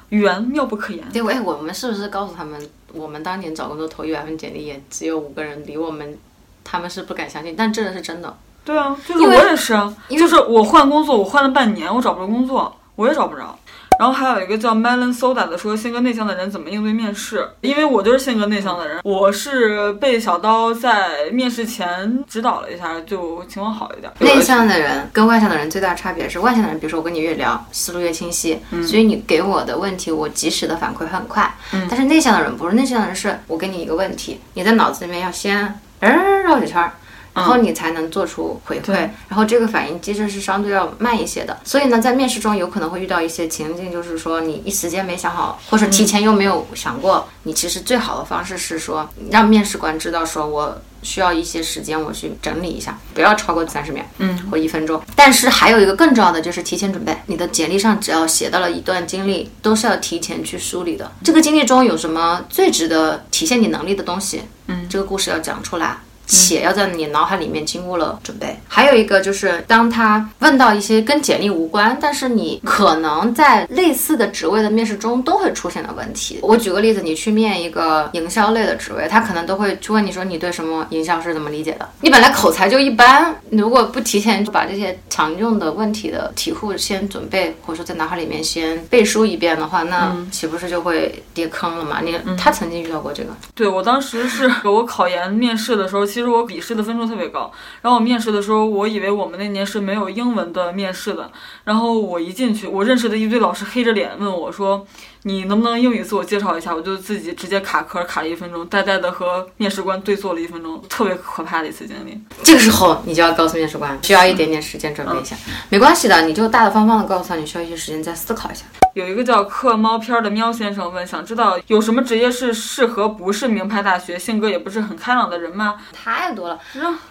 缘妙不可言。对，哎，我们是不是告诉他们，我们当年找工作投一百份简历，也只有五个人理我们，他们是不敢相信，但这个是真的。对啊，就是我也是啊，就是我换工作，我换了半年，我找不着工作，我也找不着。然后还有一个叫 Melon Soda 的说，性格内向的人怎么应对面试？因为我就是性格内向的人，我是被小刀在面试前指导了一下，就情况好一点。内向的人跟外向的人最大差别是，外向的人，比如说我跟你越聊，思路越清晰，所以你给我的问题，我及时的反馈很快。但是内向的人不是，内向的人是我给你一个问题，你在脑子里面要先嗯绕几圈儿。然后你才能做出回馈，然后这个反应机制是相对要慢一些的。所以呢，在面试中有可能会遇到一些情境，就是说你一时间没想好，或者提前又没有想过，你其实最好的方式是说让面试官知道说我。需要一些时间，我去整理一下，不要超过三十秒，嗯，或一分钟。但是还有一个更重要的就是提前准备，你的简历上只要写到了一段经历，都是要提前去梳理的。这个经历中有什么最值得体现你能力的东西？嗯，这个故事要讲出来。且要在你脑海里面经过了准备。还有一个就是，当他问到一些跟简历无关，但是你可能在类似的职位的面试中都会出现的问题。我举个例子，你去面一个营销类的职位，他可能都会去问你说你对什么营销是怎么理解的？你本来口才就一般，如果不提前就把这些常用的问题的题库先准备，或者说在脑海里面先背书一遍的话，那岂不是就会跌坑了吗？你他曾经遇到过这个？对我当时是 (laughs) 我考研面试的时候，其实。其实我笔试的分数特别高，然后我面试的时候，我以为我们那年是没有英文的面试的，然后我一进去，我认识的一堆老师黑着脸问我说。你能不能英语自我介绍一下？我就自己直接卡壳卡了一分钟，呆呆的和面试官对坐了一分钟，特别可怕的一次经历。这个时候你就要告诉面试官，需要一点点时间准备一下，没关系的，你就大大方方的告诉他，你需要一些时间再思考一下。有一个叫克猫片的喵先生问，想知道有什么职业是适合不是名牌大学、性格也不是很开朗的人吗？太多了，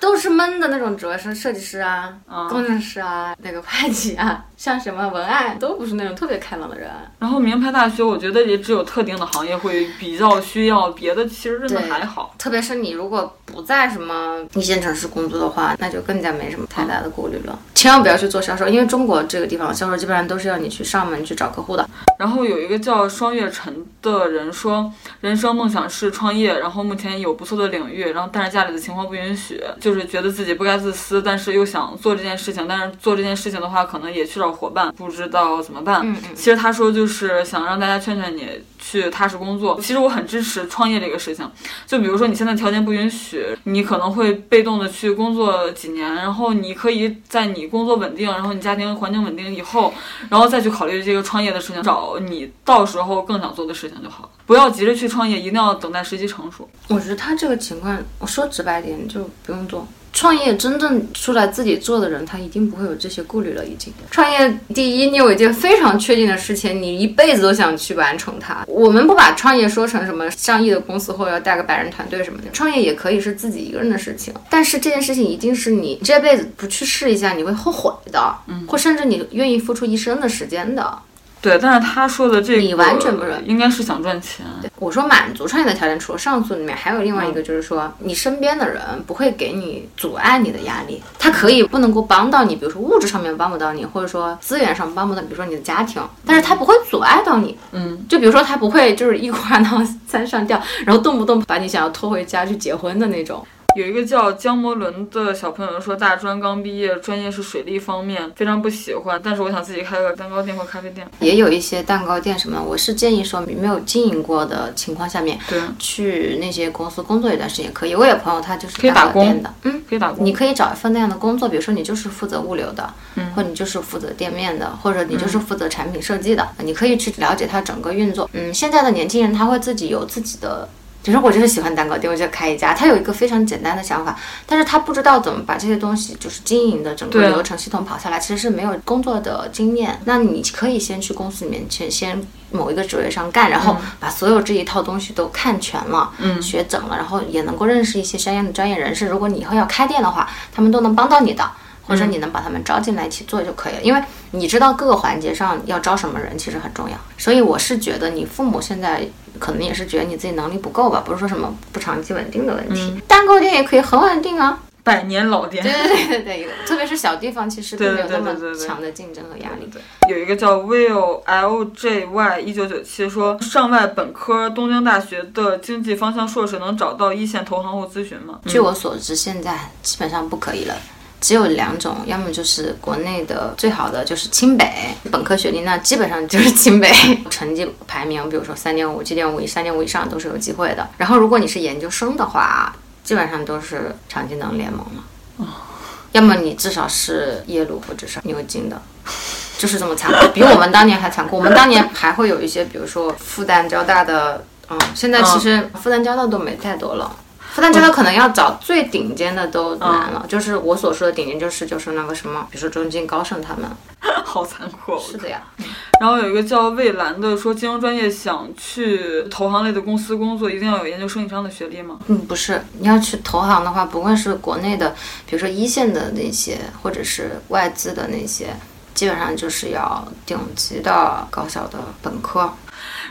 都是闷的那种职位，是设计师啊、工程师啊、那个会计啊，像什么文案都不是那种特别开朗的人。然后名牌大学。就我觉得也只有特定的行业会比较需要，别的其实真的还好。特别是你如果不在什么一线城市工作的话，那就更加没什么太大的顾虑了。千万不要去做销售，因为中国这个地方销售基本上都是要你去上门去找客户的。然后有一个叫双月晨的人说，人生梦想是创业，然后目前有不错的领域，然后但是家里的情况不允许，就是觉得自己不该自私，但是又想做这件事情，但是做这件事情的话，可能也缺少伙伴，不知道怎么办。嗯其实他说就是想让大家家劝劝你。去踏实工作，其实我很支持创业这个事情。就比如说你现在条件不允许，你可能会被动的去工作几年，然后你可以在你工作稳定，然后你家庭环境稳定以后，然后再去考虑这个创业的事情，找你到时候更想做的事情就好不要急着去创业，一定要等待时机成熟。我觉得他这个情况，我说直白点，就不用做。创业真正出来自己做的人，他一定不会有这些顾虑了。已经创业，第一，你有一件非常确定的事情，你一辈子都想去完成它。我们不把创业说成什么上亿的公司，或者要带个百人团队什么的。创业也可以是自己一个人的事情，但是这件事情一定是你这辈子不去试一下，你会后悔的，嗯，或甚至你愿意付出一生的时间的。对，但是他说的这个，你完全不是，应该是想赚钱。我说满足创业的条件，除了上述里面，还有另外一个，就是说你身边的人不会给你阻碍你的压力，他可以不能够帮到你，比如说物质上面帮不到你，或者说资源上帮不到，比如说你的家庭，但是他不会阻碍到你。嗯，就比如说他不会就是一哭二闹三上吊，然后动不动把你想要拖回家去结婚的那种。有一个叫江摩伦的小朋友说，大专刚毕业，专业是水利方面，非常不喜欢。但是我想自己开个蛋糕店或咖啡店。也有一些蛋糕店什么的，我是建议说，没有经营过的情况下面，对，去那些公司工作一段时间也可以。我有朋友他就是可以打工的，嗯，可以打工。你可以找一份那样的工作，比如说你就是负责物流的，嗯，或你就是负责店面的，或者你就是负责产品设计的，你可以去了解它整个运作。嗯，现在的年轻人他会自己有自己的。其实我就是喜欢蛋糕店，我就开一家。他有一个非常简单的想法，但是他不知道怎么把这些东西就是经营的整个流程系统跑下来，其实是没有工作的经验。那你可以先去公司里面去先某一个职位上干，然后把所有这一套东西都看全了，嗯，学整了，然后也能够认识一些相应的专业人士。如果你以后要开店的话，他们都能帮到你的。或者你能把他们招进来一起做就可以了，因为你知道各个环节上要招什么人，其实很重要。所以我是觉得你父母现在可能也是觉得你自己能力不够吧，不是说什么不长期稳定的问题。蛋糕店也可以很稳定啊，百年老店。对 (laughs) 对对对对，特别是小地方，其实并没有那么强的竞争和压力。有一个叫 Will L J Y 一九九七说，上外本科东京大学的经济方向硕士能找到一线投行或咨询吗？据我所知，现在基本上不可以了。只有两种，要么就是国内的最好的就是清北本科学历，那基本上就是清北 (laughs) 成绩排名，比如说三点五、七点五以三点五以上都是有机会的。然后如果你是研究生的话，基本上都是长技能联盟了。要么你至少是耶鲁或者是牛津的，就是这么残酷，比我们当年还残酷。我们当年还会有一些，比如说复旦、交大的，嗯，现在其实复旦、交大都没太多了。复但这个可能要找最顶尖的都难了。就是我所说的顶尖，就是就是那个什么，比如说中金、高盛他们。(laughs) 好残酷。是的呀。然后有一个叫蔚蓝的说，金融专业想去投行类的公司工作，一定要有研究生以上的学历吗？嗯，不是。你要去投行的话，不管是国内的，比如说一线的那些，或者是外资的那些，基本上就是要顶级的高校的本科。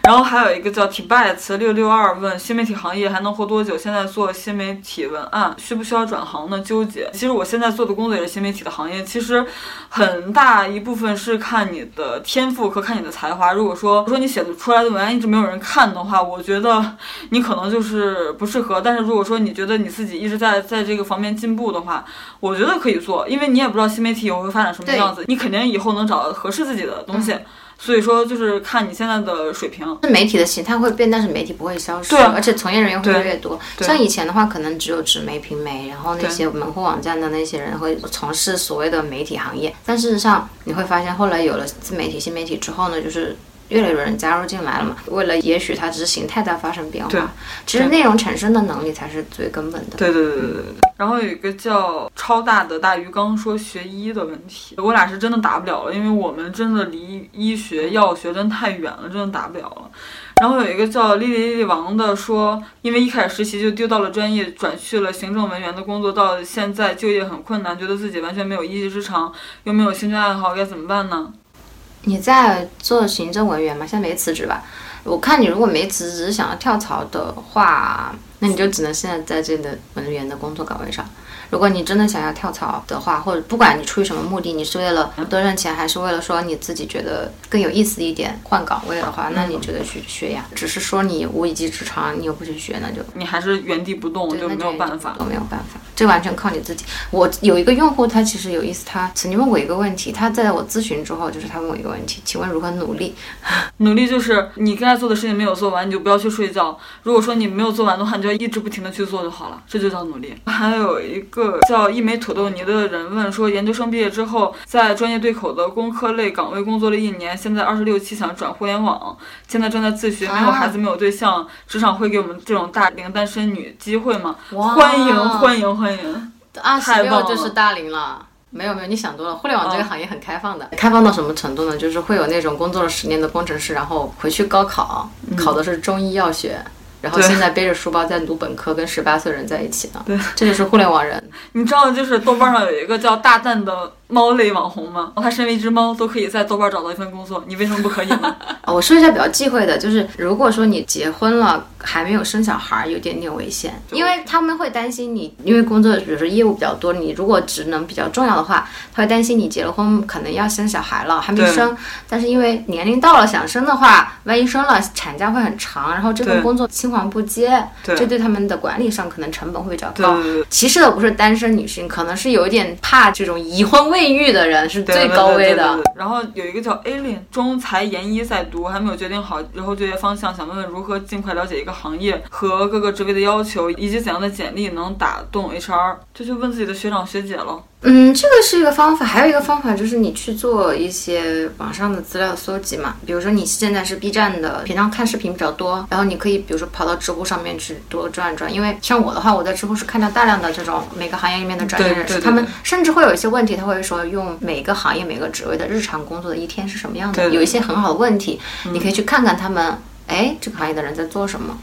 然后还有一个叫 t b a t 六六二问新媒体行业还能活多久？现在做新媒体文案需不需要转行呢？纠结。其实我现在做的工作也是新媒体的行业，其实很大一部分是看你的天赋和看你的才华。如果说说你写的出来的文案一直没有人看的话，我觉得你可能就是不适合。但是如果说你觉得你自己一直在在这个方面进步的话，我觉得可以做，因为你也不知道新媒体以后会发展什么样子，你肯定以后能找到合适自己的东西。所以说，就是看你现在的水平。是媒体的形态会变，但是媒体不会消失。对，而且从业人员会越来越多。像以前的话，可能只有纸媒、平媒，然后那些门户网站的那些人会从事所谓的媒体行业。但事实上，你会发现后来有了自媒体、新媒体之后呢，就是。越来越多人加入进来了嘛？为了也许它只是形态在发生变化，其实内容产生的能力才是最根本的。对对对对对对。然后有一个叫超大的大鱼缸说学医的问题，我俩是真的答不了了，因为我们真的离医学药学真太远了，真的答不了了。然后有一个叫丽丽丽丽王的说，因为一开始实习就丢到了专业，转去了行政文员的工作，到现在就业很困难，觉得自己完全没有一技之长，又没有兴趣爱好，该怎么办呢？你在做行政文员吗？现在没辞职吧？我看你如果没辞职，想要跳槽的话，那你就只能现在在这个文员的工作岗位上。如果你真的想要跳槽的话，或者不管你出于什么目的，你是为了多挣钱，还是为了说你自己觉得更有意思一点换岗位的话，那你就得去学呀。只是说你无一技之长，你又不去学，那就你还是原地不动，就没有办法，都没有办法。这完全靠你自己。我有一个用户，他其实有意思，他曾经问我一个问题，他在我咨询之后，就是他问我一个问题，请问如何努力？(laughs) 努力就是你该做的事情没有做完，你就不要去睡觉。如果说你没有做完的话，你就要一直不停的去做就好了，这就叫努力。还有一个。个叫一枚土豆泥的人问说，研究生毕业之后，在专业对口的工科类岗位工作了一年，现在二十六七想转互联网，现在正在自学，没有孩子，没有对象，职场会给我们这种大龄单身女机会吗？欢迎欢迎欢迎！二十六就是大龄了，没有没有，你想多了。互联网这个行业很开放的，开放到什么程度呢？就是会有那种工作了十年的工程师，然后回去高考，考的是中医药学。然后现在背着书包在读本科，跟十八岁人在一起呢。对，这就是互联网人。你知道，就是豆瓣上有一个叫大蛋的。猫类网红吗？他身为一只猫，都可以在豆瓣找到一份工作，你为什么不可以呢？(laughs) 我说一下比较忌讳的，就是如果说你结婚了还没有生小孩，有点点危险，因为他们会担心你，因为工作比如说业务比较多，你如果职能比较重要的话，他会担心你结了婚可能要生小孩了，还没生，但是因为年龄到了想生的话，万一生了产假会很长，然后这份工作青黄不接，这对他们的管理上可能成本会比较高。歧视的不是单身女性，可能是有一点怕这种已婚未。未育的人是最高危的。然后有一个叫 Alien 中财研一在读，还没有决定好以后就业方向，想问问如何尽快了解一个行业和各个职位的要求，以及怎样的简历能打动 HR，就去问自己的学长学姐了。嗯，这个是一个方法，还有一个方法就是你去做一些网上的资料搜集嘛。比如说你现在是 B 站的，平常看视频比较多，然后你可以比如说跑到知乎上面去多转转。因为像我的话，我在知乎是看到大量的这种每个行业里面的专业人士，他们甚至会有一些问题，他会说用每个行业每个职位的日常工作的一天是什么样的，有一些很好的问题，你可以去看看他们，哎，这个行业的人在做什么。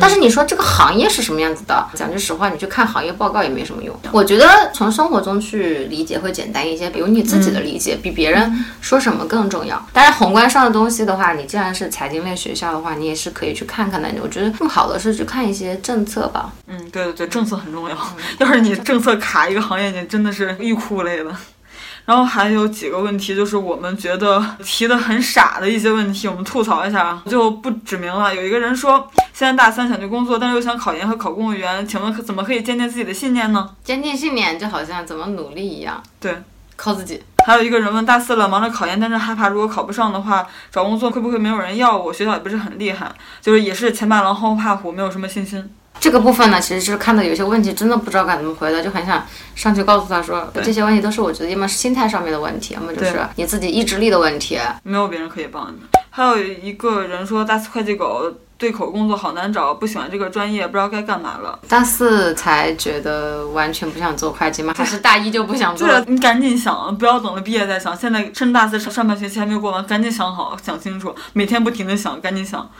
但是你说这个行业是什么样子的？讲句实话，你去看行业报告也没什么用。我觉得从生活中去理解会简单一些，比如你自己的理解比别人说什么更重要。当然，宏观上的东西的话，你既然是财经类学校的话，你也是可以去看看的。我觉得更好的是去看一些政策吧。嗯，对对对，政策很重要。(laughs) 要是你政策卡一个行业，你真的是欲哭无泪了。然后还有几个问题，就是我们觉得提的很傻的一些问题，我们吐槽一下啊，就不指名了。有一个人说，现在大三想去工作，但是又想考研和考公务员，请问怎么可以坚定自己的信念呢？坚定信念就好像怎么努力一样，对，靠自己。还有一个人问，大四了，忙着考研，但是害怕如果考不上的话，找工作会不会没有人要我？学校也不是很厉害，就是也是前怕狼后怕虎，没有什么信心。这个部分呢，其实就是看到有些问题，真的不知道该怎么回答，就很想上去告诉他说，这些问题都是我觉得要么是心态上面的问题，要么就是你自己意志力的问题，没有别人可以帮你。还有一个人说，大四会计狗。对口工作好难找，不喜欢这个专业，不知道该干嘛了。大四才觉得完全不想做会计吗？还是大一就不想做？对，你赶紧想，不要等了毕业再想。现在趁大四上上半学期还没有过完，赶紧想好，想清楚，每天不停的想，赶紧想。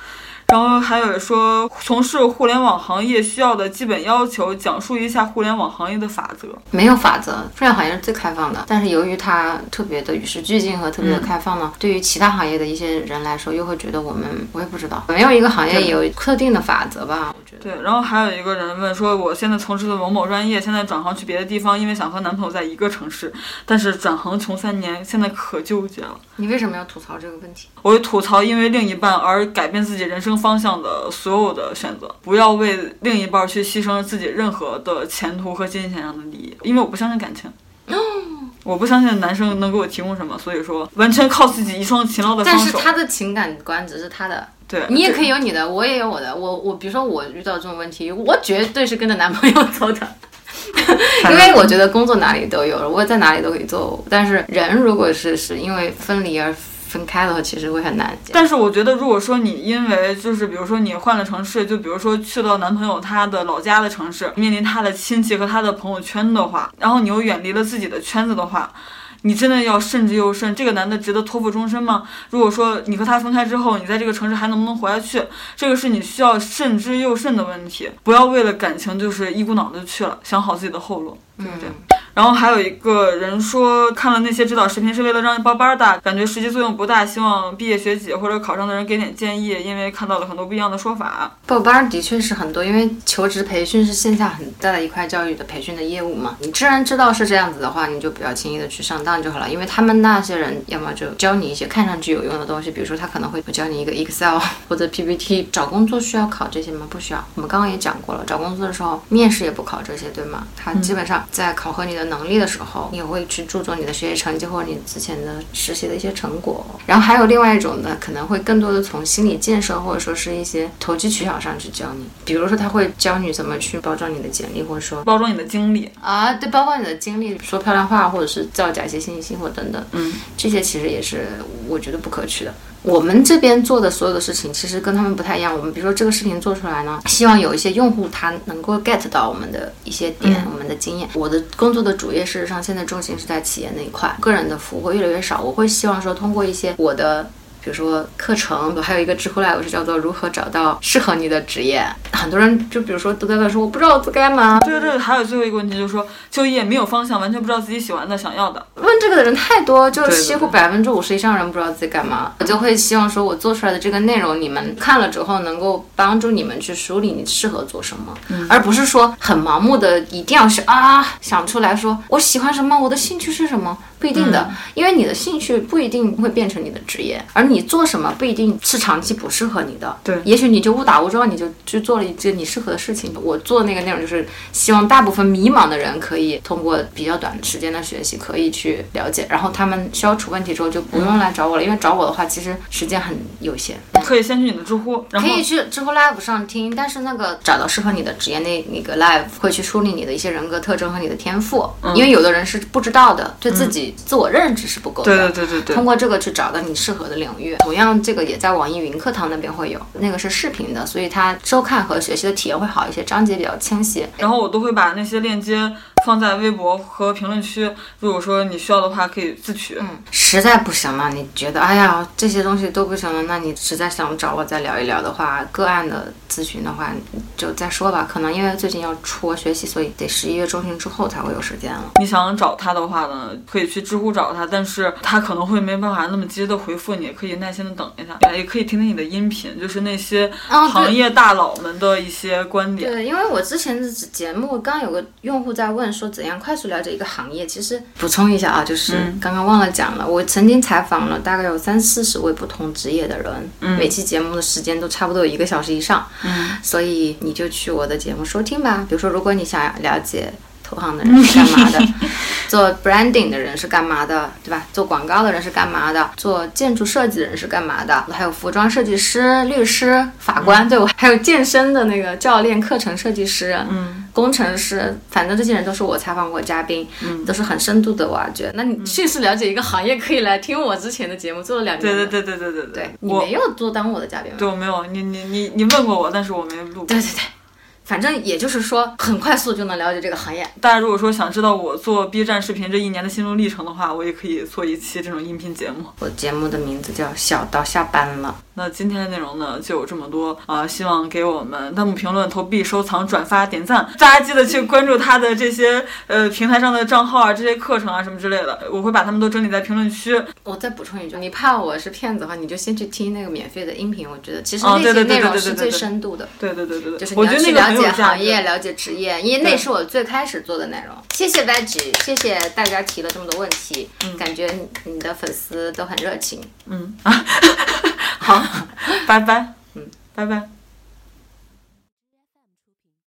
然后还有说从事互联网行业需要的基本要求，讲述一下互联网行业的法则。没有法则，互联网行业是最开放的，但是由于它特别的与时俱进和特别的开放呢，对于其他行业的一些人来说，又会觉得我们我也不知道，没有一个行业有特定的法则吧？我觉得。对，然后还有一个人问说，我现在从事的某某专业，现在转行去别的地方，因为想和男朋友在一个城市，但是转行穷三年，现在可纠结了。你为什么要吐槽这个问题？我吐槽因为另一半而改变自己人生方向的所有的选择，不要为另一半去牺牲自己任何的前途和金钱上的利益，因为我不相信感情。我不相信男生能给我提供什么，所以说完全靠自己一双勤劳的双手。但是他的情感观只是他的，对你也可以有你的，我也有我的。我我比如说我遇到这种问题，我绝对是跟着男朋友走的，(laughs) 因为我觉得工作哪里都有，我在哪里都可以做。但是人如果是是因为分离而。分开的话，其实会很难。但是我觉得，如果说你因为就是比如说你换了城市，就比如说去到男朋友他的老家的城市，面临他的亲戚和他的朋友圈的话，然后你又远离了自己的圈子的话，你真的要慎之又慎。这个男的值得托付终身吗？如果说你和他分开之后，你在这个城市还能不能活下去，这个是你需要慎之又慎的问题。不要为了感情就是一股脑的去了，想好自己的后路，对不对？然后还有一个人说，看了那些指导视频是为了让你报班的，感觉实际作用不大，希望毕业学姐或者考上的人给点建议，因为看到了很多不一样的说法。报班的确是很多，因为求职培训是线下很大的一块教育的培训的业务嘛。你既然知道是这样子的话，你就不要轻易的去上当就好了，因为他们那些人要么就教你一些看上去有用的东西，比如说他可能会教你一个 Excel (laughs) 或者 PPT。找工作需要考这些吗？不需要。我们刚刚也讲过了，找工作的时候面试也不考这些，对吗？他基本上在考核你的能力的时候。你也会去注重你的学习成绩或者你之前的实习的一些成果，然后还有另外一种呢，可能会更多的从心理建设或者说是一些投机取巧上去教你，比如说他会教你怎么去包装你的简历，或者说包装你的经历啊，对，包括你的经历，说漂亮话或者是造假一些信息或等等，嗯，这些其实也是我觉得不可取的。我们这边做的所有的事情，其实跟他们不太一样。我们比如说这个视频做出来呢，希望有一些用户他能够 get 到我们的一些点，我们的经验。我的工作的主业事实上现在重心是在企业那一块，个人的服务会越来越少。我会希望说通过一些我的。比如说课程，还有一个知乎 Live 是叫做如何找到适合你的职业。很多人就比如说都在问说，我不知道我该干嘛。对对对，还有最后一个问题就是说，就业没有方向，完全不知道自己喜欢的、想要的。问这个的人太多，就几乎百分之五十以上人不知道自己干嘛。我就会希望说，我做出来的这个内容，你们看了之后能够帮助你们去梳理你适合做什么，而不是说很盲目的一定要是啊想出来说我喜欢什么，我的兴趣是什么。不一定的，因为你的兴趣不一定会变成你的职业，而你做什么不一定是长期不适合你的。对，也许你就误打误撞，你就去做了一件你适合的事情。我做那个内容就是希望大部分迷茫的人可以通过比较短时间的学习，可以去了解，然后他们消除问题之后就不用来找我了，因为找我的话其实时间很有限。可以先去你的知乎，可以去知乎 Live 上听，但是那个找到适合你的职业那那个 Live 会去梳理你的一些人格特征和你的天赋，因为有的人是不知道的，对自己自我认知。是不够的，对对对对对。通过这个去找到你适合的领域，同样这个也在网易云课堂那边会有，那个是视频的，所以它收看和学习的体验会好一些，章节比较清晰。然后我都会把那些链接。放在微博和评论区，如果说你需要的话，可以自取。嗯，实在不行了，你觉得哎呀这些东西都不行了，那你实在想找我再聊一聊的话，个案的咨询的话就再说吧。可能因为最近要出国学习，所以得十一月中旬之后才会有时间了。你想找他的话呢，可以去知乎找他，但是他可能会没办法那么及时的回复你，可以耐心的等一下，也可以听听你的音频，就是那些行业大佬们的一些观点。对，因为我之前的节目刚有个用户在问。说怎样快速了解一个行业？其实补充一下啊，就是刚刚忘了讲了，我曾经采访了大概有三四十位不同职业的人，每期节目的时间都差不多有一个小时以上，所以你就去我的节目收听吧。比如说，如果你想了解投行的人是干嘛的，(laughs) 做 branding 的人是干嘛的，对吧？做广告的人是干嘛的？做建筑设计的人是干嘛的？还有服装设计师、律师、法官，对我还有健身的那个教练、课程设计师，嗯。工程师，反正这些人都是我采访过嘉宾，嗯都是很深度的挖掘。那你迅速了解一个行业，可以来听我之前的节目，做了两年。对对对对对对对，你我没有做当我的嘉宾吗？对我没有，你你你你问过我，但是我没录。对对对，反正也就是说，很快速就能了解这个行业。大家如果说想知道我做 B 站视频这一年的心路历程的话，我也可以做一期这种音频节目。我节目的名字叫《小到下班了那今天的内容呢就有这么多啊、希望给我们弹幕评论、投币、收藏、转发、点赞，大家记得去关注他的这些呃平台上的账号啊、这些课程啊什么之类的，我会把他们都整理在评论区。》。我再补充一句，你怕我是骗子的话，你就先去听那个免费的音频。我觉得其实哦那些内容是最对对对深度的。对对对对对，就是我觉得那个你要去了行业、了解职业，因为那是我最开始做的内容。谢谢 Veg，谢谢大家提了这么多问题，感觉你的粉丝都很热情。嗯啊，(laughs) 好，拜拜，嗯，拜拜。